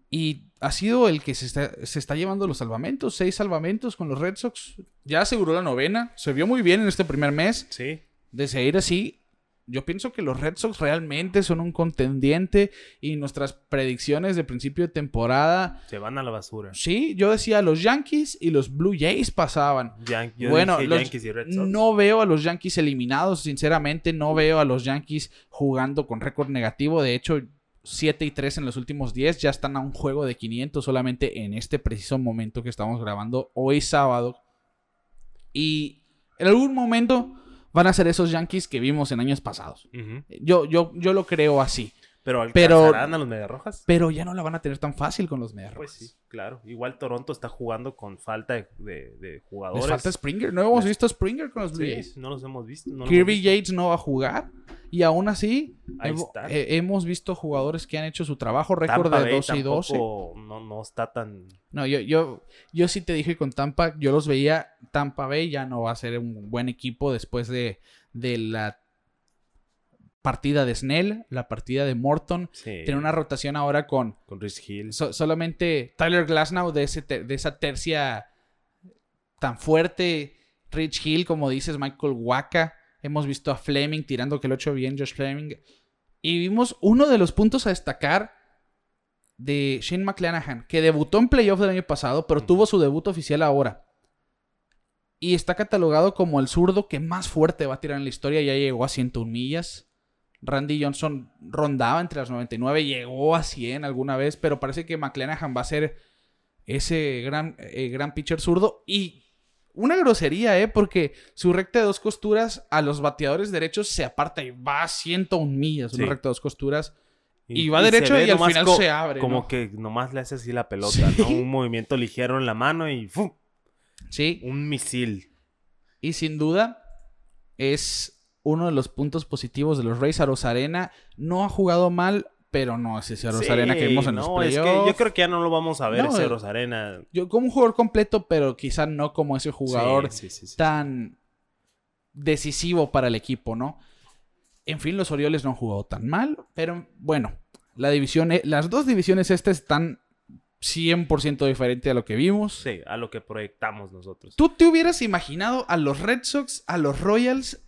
Y ha sido el que se está, llevando los salvamentos. Seis salvamentos con los Red Sox. Ya aseguró la novena. Se vio muy bien en este primer mes. Sí. De seguir así, yo pienso que los Red Sox realmente son un contendiente y nuestras predicciones de principio de temporada se van a la basura. Sí, yo decía los Yankees y los Blue Jays pasaban. bueno, no veo a los Yankees eliminados, sinceramente no veo a los Yankees jugando con récord negativo, de hecho 7 y 3 en los últimos 10 ya están a un juego de 500 solamente en este preciso momento que estamos grabando hoy sábado. Y en algún momento van a ser esos Yankees que vimos en años pasados. yo, yo, yo lo creo así. Pero alcanzarán a los Mediarrojas. Pero ya no la van a tener tan fácil con los Mediarrojas. Pues sí, claro. Igual Toronto está jugando con falta de, jugadores. Les falta Springer. No hemos visto Springer con los Blue Jays. No los hemos visto. Kirby Yates no va a jugar. Y aún así, eh, hemos visto jugadores que han hecho su trabajo, récord de 12 y 12. No, no está tan. No, yo, yo, yo sí te dije con Tampa, yo los veía. Tampa Bay ya no va a ser un buen equipo después de, de la partida de Snell, la partida de Morton. Tiene una rotación ahora con. Con Rich Hill. solamente Tyler Glasnow de, ese de esa tercia tan fuerte. Rich Hill, como dices, Michael Waka. Hemos visto a Fleming tirando que lo ha hecho bien, Josh Fleming. Y vimos uno de los puntos a destacar de Shane McClanahan, que debutó en playoff del año pasado, pero tuvo su debut oficial ahora. Y está catalogado como el zurdo que más fuerte va a tirar en la historia. Ya llegó a 101 millas. Randy Johnson rondaba entre las 99, llegó a 100 alguna vez, pero parece que McClanahan va a ser ese gran, eh, gran pitcher zurdo. Y una grosería, ¿eh? Porque su recta de dos costuras a los bateadores derechos se aparta y va a 101 millas, una recta de dos costuras. Y, va derecho y, al final se abre. Como que nomás le hace así la pelota, ¿no? Un movimiento ligero en la mano y ¡fum! Sí. Un misil. Y sin duda es uno de los puntos positivos de los Rays a Rosarena. No ha jugado mal, pero no es ese Rosarena que vimos en los playoffs. Es que yo creo que ya no lo vamos a ver ese Rosarena. Yo como un jugador completo, pero quizá no como ese jugador tan decisivo para el equipo, ¿no? En fin, los Orioles no han jugado tan mal, pero bueno, la división, e, las dos divisiones estas están 100% diferente a lo que vimos. Sí, a lo que proyectamos nosotros. ¿Tú te hubieras imaginado a los Red Sox, a los Royals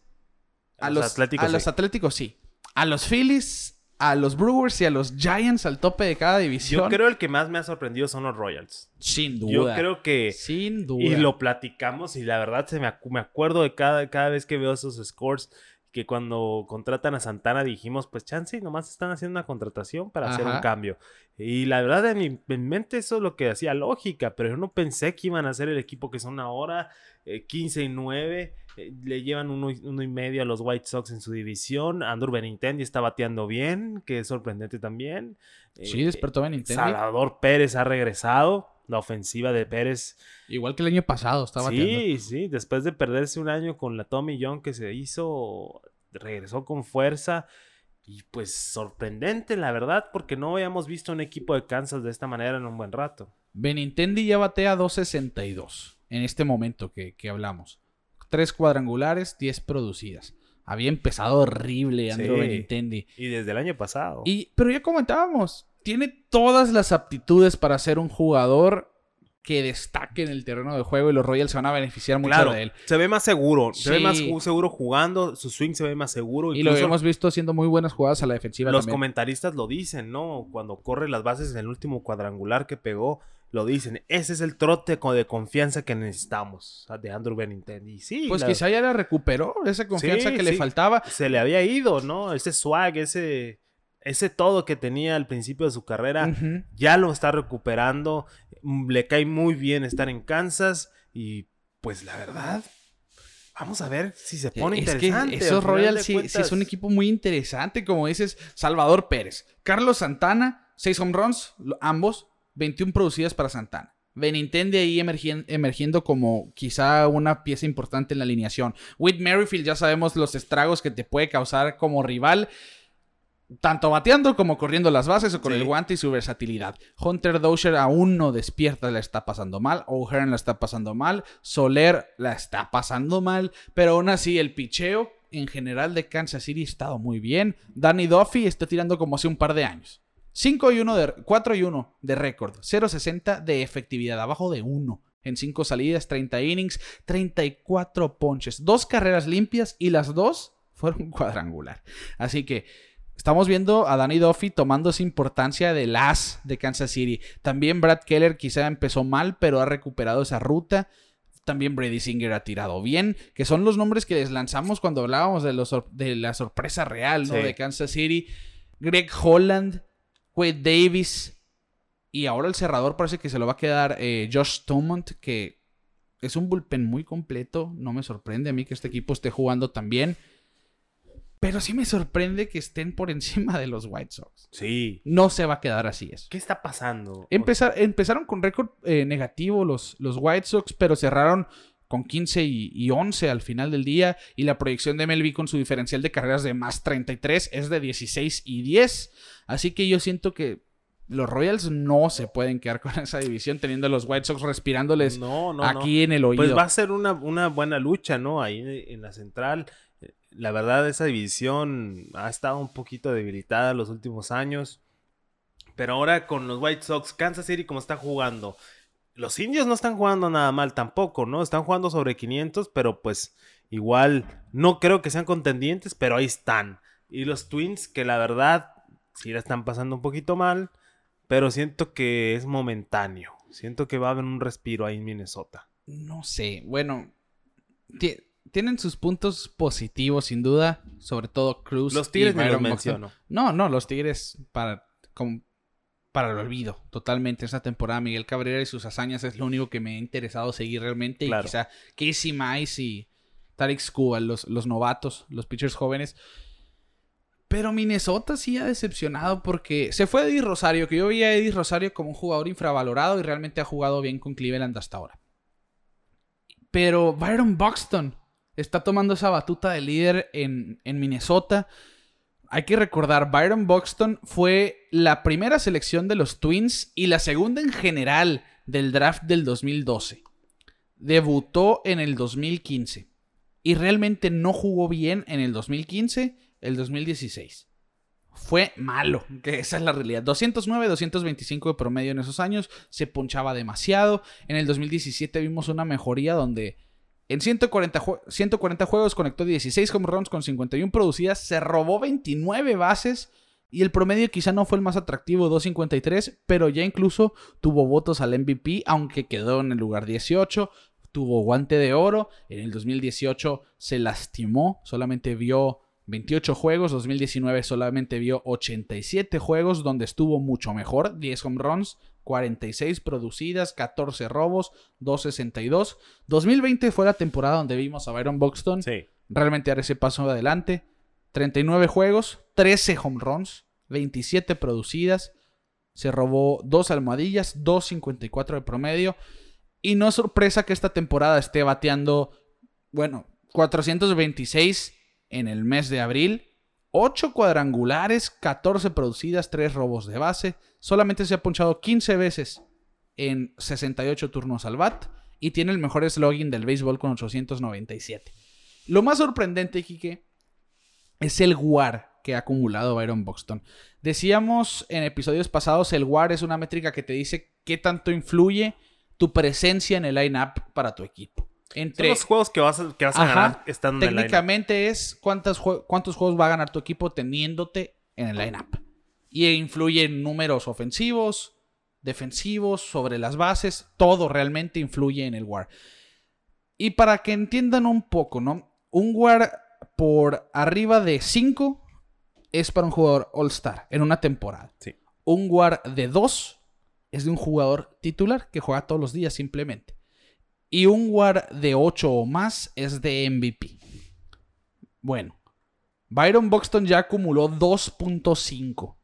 a, los, Atléticos. A los Atléticos, sí. A los Phillies, a los Brewers y a los Giants al tope de cada división. Yo creo el que más me ha sorprendido son los Royals. Sin duda. Yo creo que. Sin duda. Y lo platicamos y la verdad se me, me acuerdo de cada, cada vez que veo esos scores que cuando contratan a Santana dijimos, pues chance, nomás están haciendo una contratación para hacer un cambio. Y la verdad, en mi mente eso es lo que hacía lógica, pero yo no pensé que iban a ser el equipo que son ahora, 15 eh, y 9. Eh, le llevan uno, y medio a los White Sox en su división. Andrew Benintendi está bateando bien, que es sorprendente también. Sí, despertó Benintendi. Salvador Pérez ha regresado. La ofensiva de Pérez. Igual que el año pasado estaba Sí, sí. Después de perderse un año con la Tommy John que se hizo, regresó con fuerza. Y pues sorprendente, la verdad, porque no habíamos visto un equipo de Kansas de esta manera en un buen rato. Benintendi ya batea 2.62 en este momento que, que hablamos. Tres cuadrangulares, 10 producidas. Había empezado horrible Andrew Benintendi. Y desde el año pasado. Y, pero ya comentábamos, tiene todas las aptitudes para ser un jugador que destaque en el terreno de juego y los Royals se van a beneficiar mucho Claro, de él. se ve más seguro. Se ve más seguro jugando. Su swing se ve más seguro. Y lo hemos visto haciendo muy buenas jugadas a la defensiva Los también. comentaristas lo dicen, ¿no? Cuando corre las bases en el último cuadrangular que pegó, lo dicen. Ese es el trote de confianza que necesitamos de Andrew Benintendi. Y sí, Pues la- quizá ya la recuperó, esa confianza Sí, que le faltaba. se le había ido, ¿no? Ese swag, ese, ese todo que tenía al principio de su carrera, ya lo está recuperando. Mm, Le cae muy bien estar en Kansas y pues la verdad, vamos a ver si se pone es que interesante. al esos Royals sí, es un equipo muy interesante, como dices, Salvador Pérez, Carlos Santana, 6 home runs, ambos, 21 producidas para Santana. Benintendi ahí emergien- emergiendo como quizá una pieza importante en la alineación. Whit Merrifield ya sabemos los estragos que te puede causar como rival, tanto bateando como corriendo las bases o con Sí. el guante y su versatilidad. Hunter Dozier aún no despierta, la está pasando mal. O'Hearn la está pasando mal. Soler la está pasando mal. Pero aún así, el picheo en general de Kansas City ha estado muy bien. Danny Duffy está tirando como hace un par de años. 5 y 1 de 4 y 1 de récord, 0.60 de efectividad, abajo de 1 en 5 salidas, 30 innings, 34 ponches, dos carreras limpias y las dos fueron [laughs] cuadrangular. Así que estamos viendo a Danny Duffy tomando esa importancia del as de Kansas City. También Brad Keller quizá empezó mal, pero ha recuperado esa ruta. También Brady Singer ha tirado bien, que son los nombres que les lanzamos cuando hablábamos de, los sor- de la sorpresa real ¿no? Sí. de Kansas City. Greg Holland, Wade Davis y ahora el cerrador parece que se lo va a quedar eh, Josh Stomont, que es un bullpen muy completo. No me sorprende a mí que este equipo esté jugando tan bien. Pero sí me sorprende que estén por encima de los White Sox. Sí. No se va a quedar así eso. ¿Qué está pasando? Empezar- empezaron con récord eh, negativo los, los White Sox, pero cerraron con 15 y, y 11 al final del día. Y la proyección de MLB con su diferencial de carreras de más 33 es de 16 y 10. Así que yo siento que los Royals no se pueden quedar con [laughs] esa división teniendo a los White Sox respirándoles no, no, no. aquí en el oído. Pues va a ser una, una buena lucha, ¿no? Ahí en la central. La verdad, esa división ha estado un poquito debilitada los últimos años. Pero ahora con los White Sox, Kansas City como está jugando. Los indios no están jugando nada mal tampoco, ¿no? Están jugando sobre 500, pero pues igual no creo que sean contendientes, pero ahí están. Y los Twins, que la verdad sí la están pasando un poquito mal, pero siento que es momentáneo. Siento que va a haber un respiro ahí en Minnesota. No sé, bueno, tienen sus puntos positivos sin duda, sobre todo Cruz. Los Tigres los menciono. No, no, los Tigres para, como- para el olvido, totalmente. Esta temporada Miguel Cabrera y sus hazañas es lo único que me ha interesado seguir realmente. Claro. Y quizá Casey Mice y Tarek Skubal, los, los novatos, los pitchers jóvenes. Pero Minnesota sí ha decepcionado porque se fue Eddie Rosario, que yo veía a Eddie Rosario como un jugador infravalorado y realmente ha jugado bien con Cleveland hasta ahora. Pero Byron Buxton está tomando esa batuta de líder en, en Minnesota. Hay que recordar, Byron Buxton fue la primera selección de los Twins y la segunda en general del draft del 2012. Debutó en el 2015 y realmente no jugó bien en el 2015, el 2016. Fue malo, que esa es la realidad. 209, 225 de promedio en esos años, se ponchaba demasiado. En el 2017 vimos una mejoría donde en 140, jue- 140 juegos conectó 16 home runs con 51 producidas, se robó 29 bases y el promedio quizá no fue el más atractivo, 253, pero ya incluso tuvo votos al MVP, aunque quedó en el lugar 18, tuvo guante de oro, en el 2018 se lastimó, solamente vio 28 juegos, 2019 solamente vio 87 juegos donde estuvo mucho mejor, 10 home runs, 46 producidas, 14 robos, 262. 2020 fue la temporada donde vimos a Byron Buxton Sí. realmente dar ese paso adelante. 39 juegos, 13 home runs, 27 producidas. Se robó dos almohadillas, 2.54 de promedio. Y no es sorpresa que esta temporada esté bateando, bueno, 426 en el mes de abril. 8 cuadrangulares, 14 producidas, 3 robos de base. Solamente se ha ponchado 15 veces en 68 turnos al bat. Y tiene el mejor slogan del béisbol con 897. Lo más sorprendente, Kike, es el WAR que ha acumulado Byron Buxton. Decíamos en episodios pasados, el WAR es una métrica que te dice qué tanto influye tu presencia en el line-up para tu equipo. Entre, Son los juegos que vas a, que vas a Ajá. ganar estando en el line técnicamente es cuántas jue- cuántos juegos va a ganar tu equipo teniéndote en el line-up. Y influye en números ofensivos, defensivos, sobre las bases, todo realmente influye en el WAR. Y para que entiendan un poco, ¿no? Un WAR por arriba de 5 es para un jugador All-Star en una temporada. Sí. Un WAR de 2 es de un jugador titular que juega todos los días simplemente. Y un WAR de 8 o más es de MVP. Bueno, Byron Buxton ya acumuló 2.5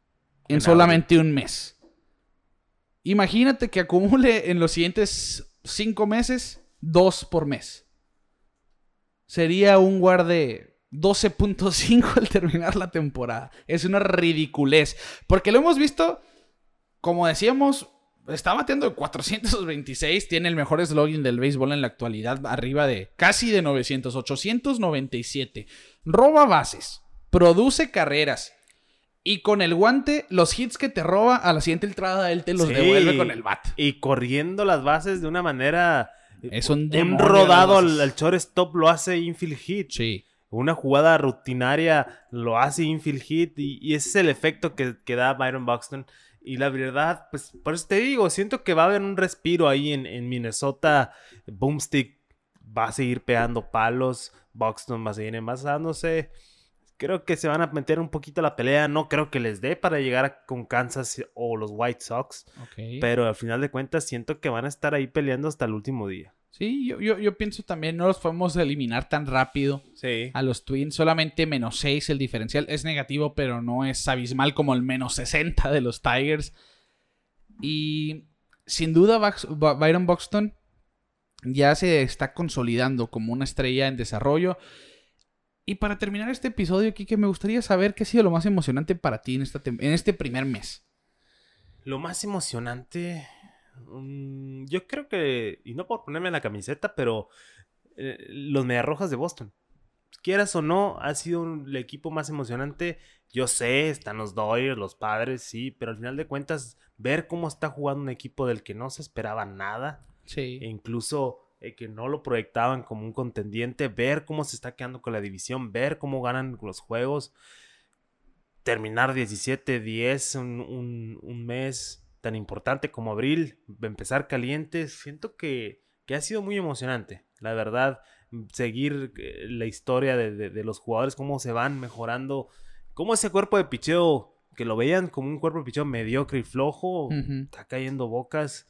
en En solamente un mes. Imagínate que acumule en los siguientes 5 meses 2 por mes. Sería un WAR de 12.5 al terminar la temporada. Es una ridiculez. Porque lo hemos visto, como decíamos, está bateando de 426. Tiene el mejor slogan del béisbol en la actualidad, arriba de casi de 900, 897. Roba bases, produce carreras. Y con el guante, los hits que te roba, a la siguiente entrada él te los Sí. devuelve con el bat. Y corriendo las bases de una manera. Es un un rodado al, al shortstop lo hace infield hit. Sí. Una jugada rutinaria lo hace infield hit. Y, y ese es el efecto que, que da Byron Buxton. Y la verdad, pues por eso te digo, siento que va a haber un respiro ahí en, en Minnesota. Boomstick va a seguir pegando palos. Buxton va a seguir envasándose. Creo que se van a meter un poquito a la pelea. No creo que les dé para llegar a- con Kansas o los White Sox. Pero al final de cuentas siento que van a estar ahí peleando hasta el último día. Sí, yo, yo, yo pienso también, no los podemos eliminar tan rápido Sí. a los Twins. Solamente menos 6 el diferencial. Es negativo, pero no es abismal como el menos 60 de los Tigers. Y sin duda, Byron Buxton ya se está consolidando como una estrella en desarrollo. Y para terminar este episodio, Kike, me gustaría saber qué ha sido lo más emocionante para ti en, esta en este primer mes. Lo más emocionante. Mm, yo creo que. Y no por ponerme la camiseta, pero. eh, los Mediarrojas de Boston. Quieras o no, ha sido un- el equipo más emocionante. Yo sé, están los Dodgers, los padres, sí, pero al final de cuentas, ver cómo está jugando un equipo del que no se esperaba nada. Sí. e incluso eh, que no lo proyectaban como un contendiente, ver cómo se está quedando con la división, ver cómo ganan los juegos, terminar 17-10, un, un- un mes tan importante como abril, empezar caliente, siento que, que ha sido muy emocionante, la verdad, seguir eh, la historia de, de- de los jugadores, cómo se van mejorando, cómo ese cuerpo de picheo, que lo veían como un cuerpo de picheo mediocre y flojo, está cayendo bocas.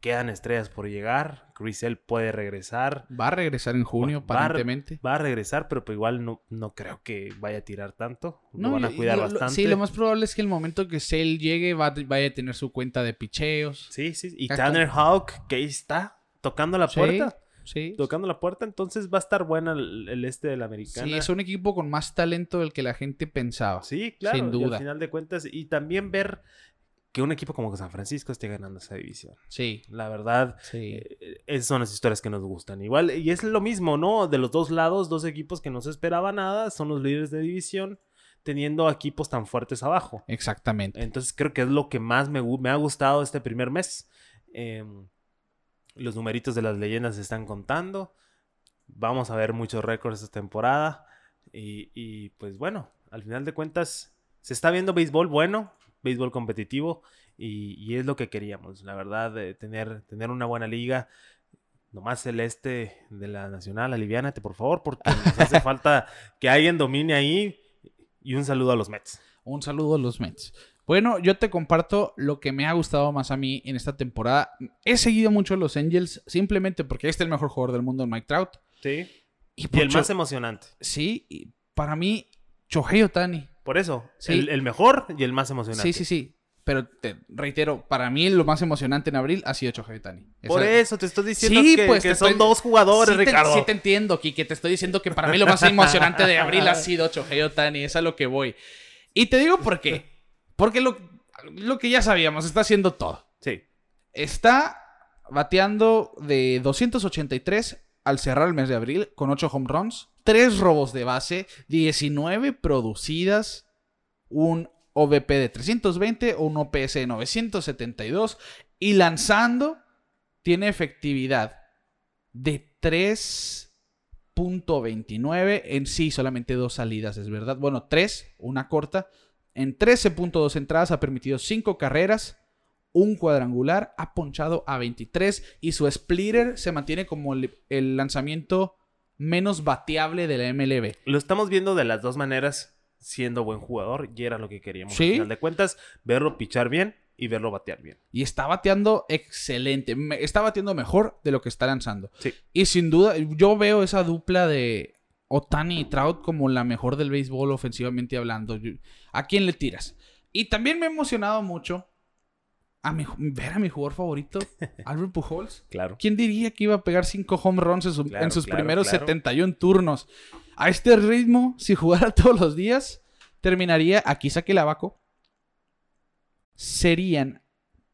Quedan estrellas por llegar. Grisel puede regresar. Va a regresar en junio, Va aparentemente. Va a regresar, pero pues igual no, no creo que vaya a tirar tanto. Lo No, van a y- cuidar lo- lo- bastante. Sí, lo más probable es que el momento que Sale llegue va, vaya a tener su cuenta de picheos. Sí, sí. Y Tanner Hawk, que ahí está, tocando la Sí, puerta. Sí. Tocando la puerta, entonces va a estar buena el, el este de la americana. Sí, es un equipo con más talento del que la gente pensaba. Sí, claro. Sin y duda. al final de cuentas, y también ver que un equipo como San Francisco esté ganando esa división. Sí, La verdad, sí. Eh, esas son las historias que nos gustan. Igual, y es lo mismo, ¿no? De los dos lados, dos equipos que no se esperaba nada, son los líderes de división, teniendo equipos tan fuertes abajo. Exactamente. Entonces creo que es lo que más me, ha gustado este primer mes. Em, los numeritos de las leyendas se están contando. Vamos a ver muchos récords esta temporada. Y, y, pues bueno, al final de cuentas, se está viendo béisbol bueno, béisbol competitivo. Y, y es lo que queríamos, la verdad, de tener, tener una buena liga. Nomás el este de la nacional, aliviánate por favor, porque nos hace [laughs] falta que alguien domine ahí. Y un saludo a los Mets. Un saludo a los Mets. Bueno, yo te comparto lo que me ha gustado más a mí en esta temporada. He seguido mucho a los Angels simplemente porque este es el mejor jugador del mundo, Mike Trout. Sí. Y, el más emocionante. Sí, y para mí, Shohei Otani. Por eso, Sí. el, el mejor y el más emocionante. Sí, sí, sí. Pero te reitero, para mí lo más emocionante en abril ha sido Shohei Otani. Por eso te estoy diciendo Sí, que, pues, que son estoy- dos jugadores, sí te, Ricardo. sí te entiendo, Kike. Te estoy diciendo que para mí lo más [laughs] emocionante de abril ha sido Shohei Otani. Es a lo que voy. Y te digo por qué. Porque lo, lo que ya sabíamos, está haciendo todo. Sí. Está bateando de 283 al cerrar el mes de abril con 8 home runs, 3 robos de base, 19 producidas, un OVP de 320 o un OPS de 972 y lanzando tiene efectividad de 3.29 en sí, solamente dos salidas, es verdad. Bueno, tres, una corta. En 13.2 entradas ha permitido 5 carreras, un cuadrangular, ha ponchado a 23 y su splitter se mantiene como el lanzamiento menos bateable de la MLB. Lo estamos viendo de las dos maneras siendo buen jugador y era lo que queríamos. Sí. Al final de cuentas, verlo pichar bien y verlo batear bien. Y está bateando excelente. Está bateando mejor de lo que está lanzando. Sí. Y sin duda, yo veo esa dupla de Otani y Trout como la mejor del béisbol ofensivamente hablando. ¿A quién le tiras? Y también me ha emocionado mucho a mi- ver a mi jugador favorito, [laughs] Albert Pujols. Claro. ¿Quién diría que iba a pegar 5 home runs en, su- Claro, en sus claro, primeros claro. 71 turnos? A este ritmo, si jugara [laughs] todos los días, terminaría, aquí saque el abaco, serían,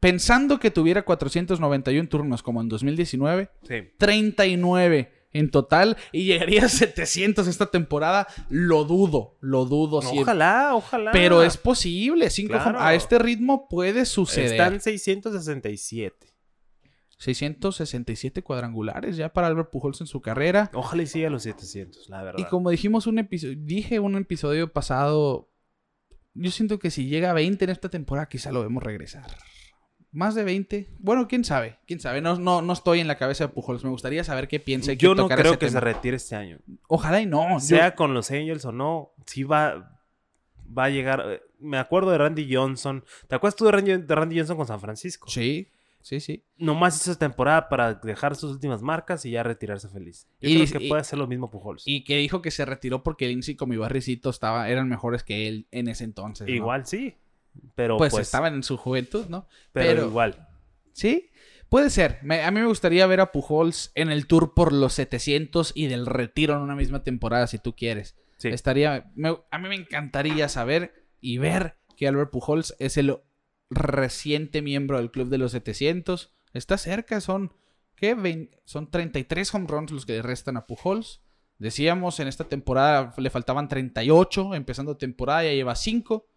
pensando que tuviera 491 turnos como en 2019, Sí. 39 en total y llegaría a 700 esta temporada. Lo dudo, lo dudo. sí. Ojalá, ojalá. Pero es posible. Cinco Claro. a este ritmo puede suceder. Están 667. 667 cuadrangulares ya para Albert Pujols en su carrera. Ojalá y siga los 700, la verdad. Y como dijimos un episodio, dije un episodio pasado, yo siento que si llega a 20 en esta temporada, quizá lo vemos regresar. Más de 20. Bueno, quién sabe, quién sabe. No, no, no estoy en la cabeza de Pujols. Me gustaría saber qué piensa. y Yo no creo ese que se retire este año. Ojalá y no. Yo- Sea con los Angels o no, sí va, va a llegar. eh, Me acuerdo de Randy Johnson. ¿Te acuerdas tú de Randy, de Randy Johnson con San Francisco? Sí, sí, sí. Nomás hizo esa temporada para dejar sus últimas marcas y ya retirarse feliz. Yo Y- creo que y- puede hacer lo mismo Pujols. Y que dijo que se retiró porque Lindsay como mi barricito estaba, eran mejores que él en ese entonces. ¿no? Igual sí. Pero Pues, pues, estaban en su juventud, ¿no? pero, pero- igual. Sí, puede ser. Me- a mí me gustaría ver a Pujols en el tour por los 700 y del retiro en una misma temporada, si tú quieres. Sí. Estaría, me- a mí me encantaría saber y ver que Albert Pujols es el reciente miembro del club de los 700. Está cerca, son, ¿qué? Vein- son 33 home runs los que le restan a Pujols. Decíamos, en esta temporada le faltaban 38, empezando temporada ya lleva 5.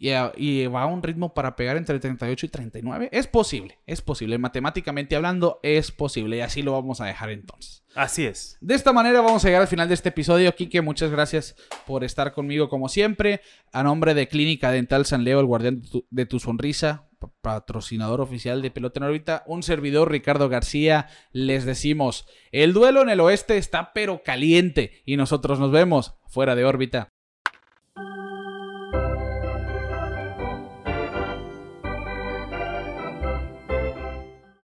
Y, a- y va a un ritmo para pegar entre 38 y 39. Es posible, es posible. Matemáticamente hablando, es posible. Y así lo vamos a dejar entonces. Así es. De esta manera vamos a llegar al final de este episodio. Kike, muchas gracias por estar conmigo como siempre. A nombre de Clínica Dental San Leo, el guardián de tu, de tu sonrisa, pa- patrocinador oficial de Pelota en órbita, un servidor Ricardo García, les decimos, el duelo en el oeste está pero caliente y nosotros nos vemos fuera de órbita.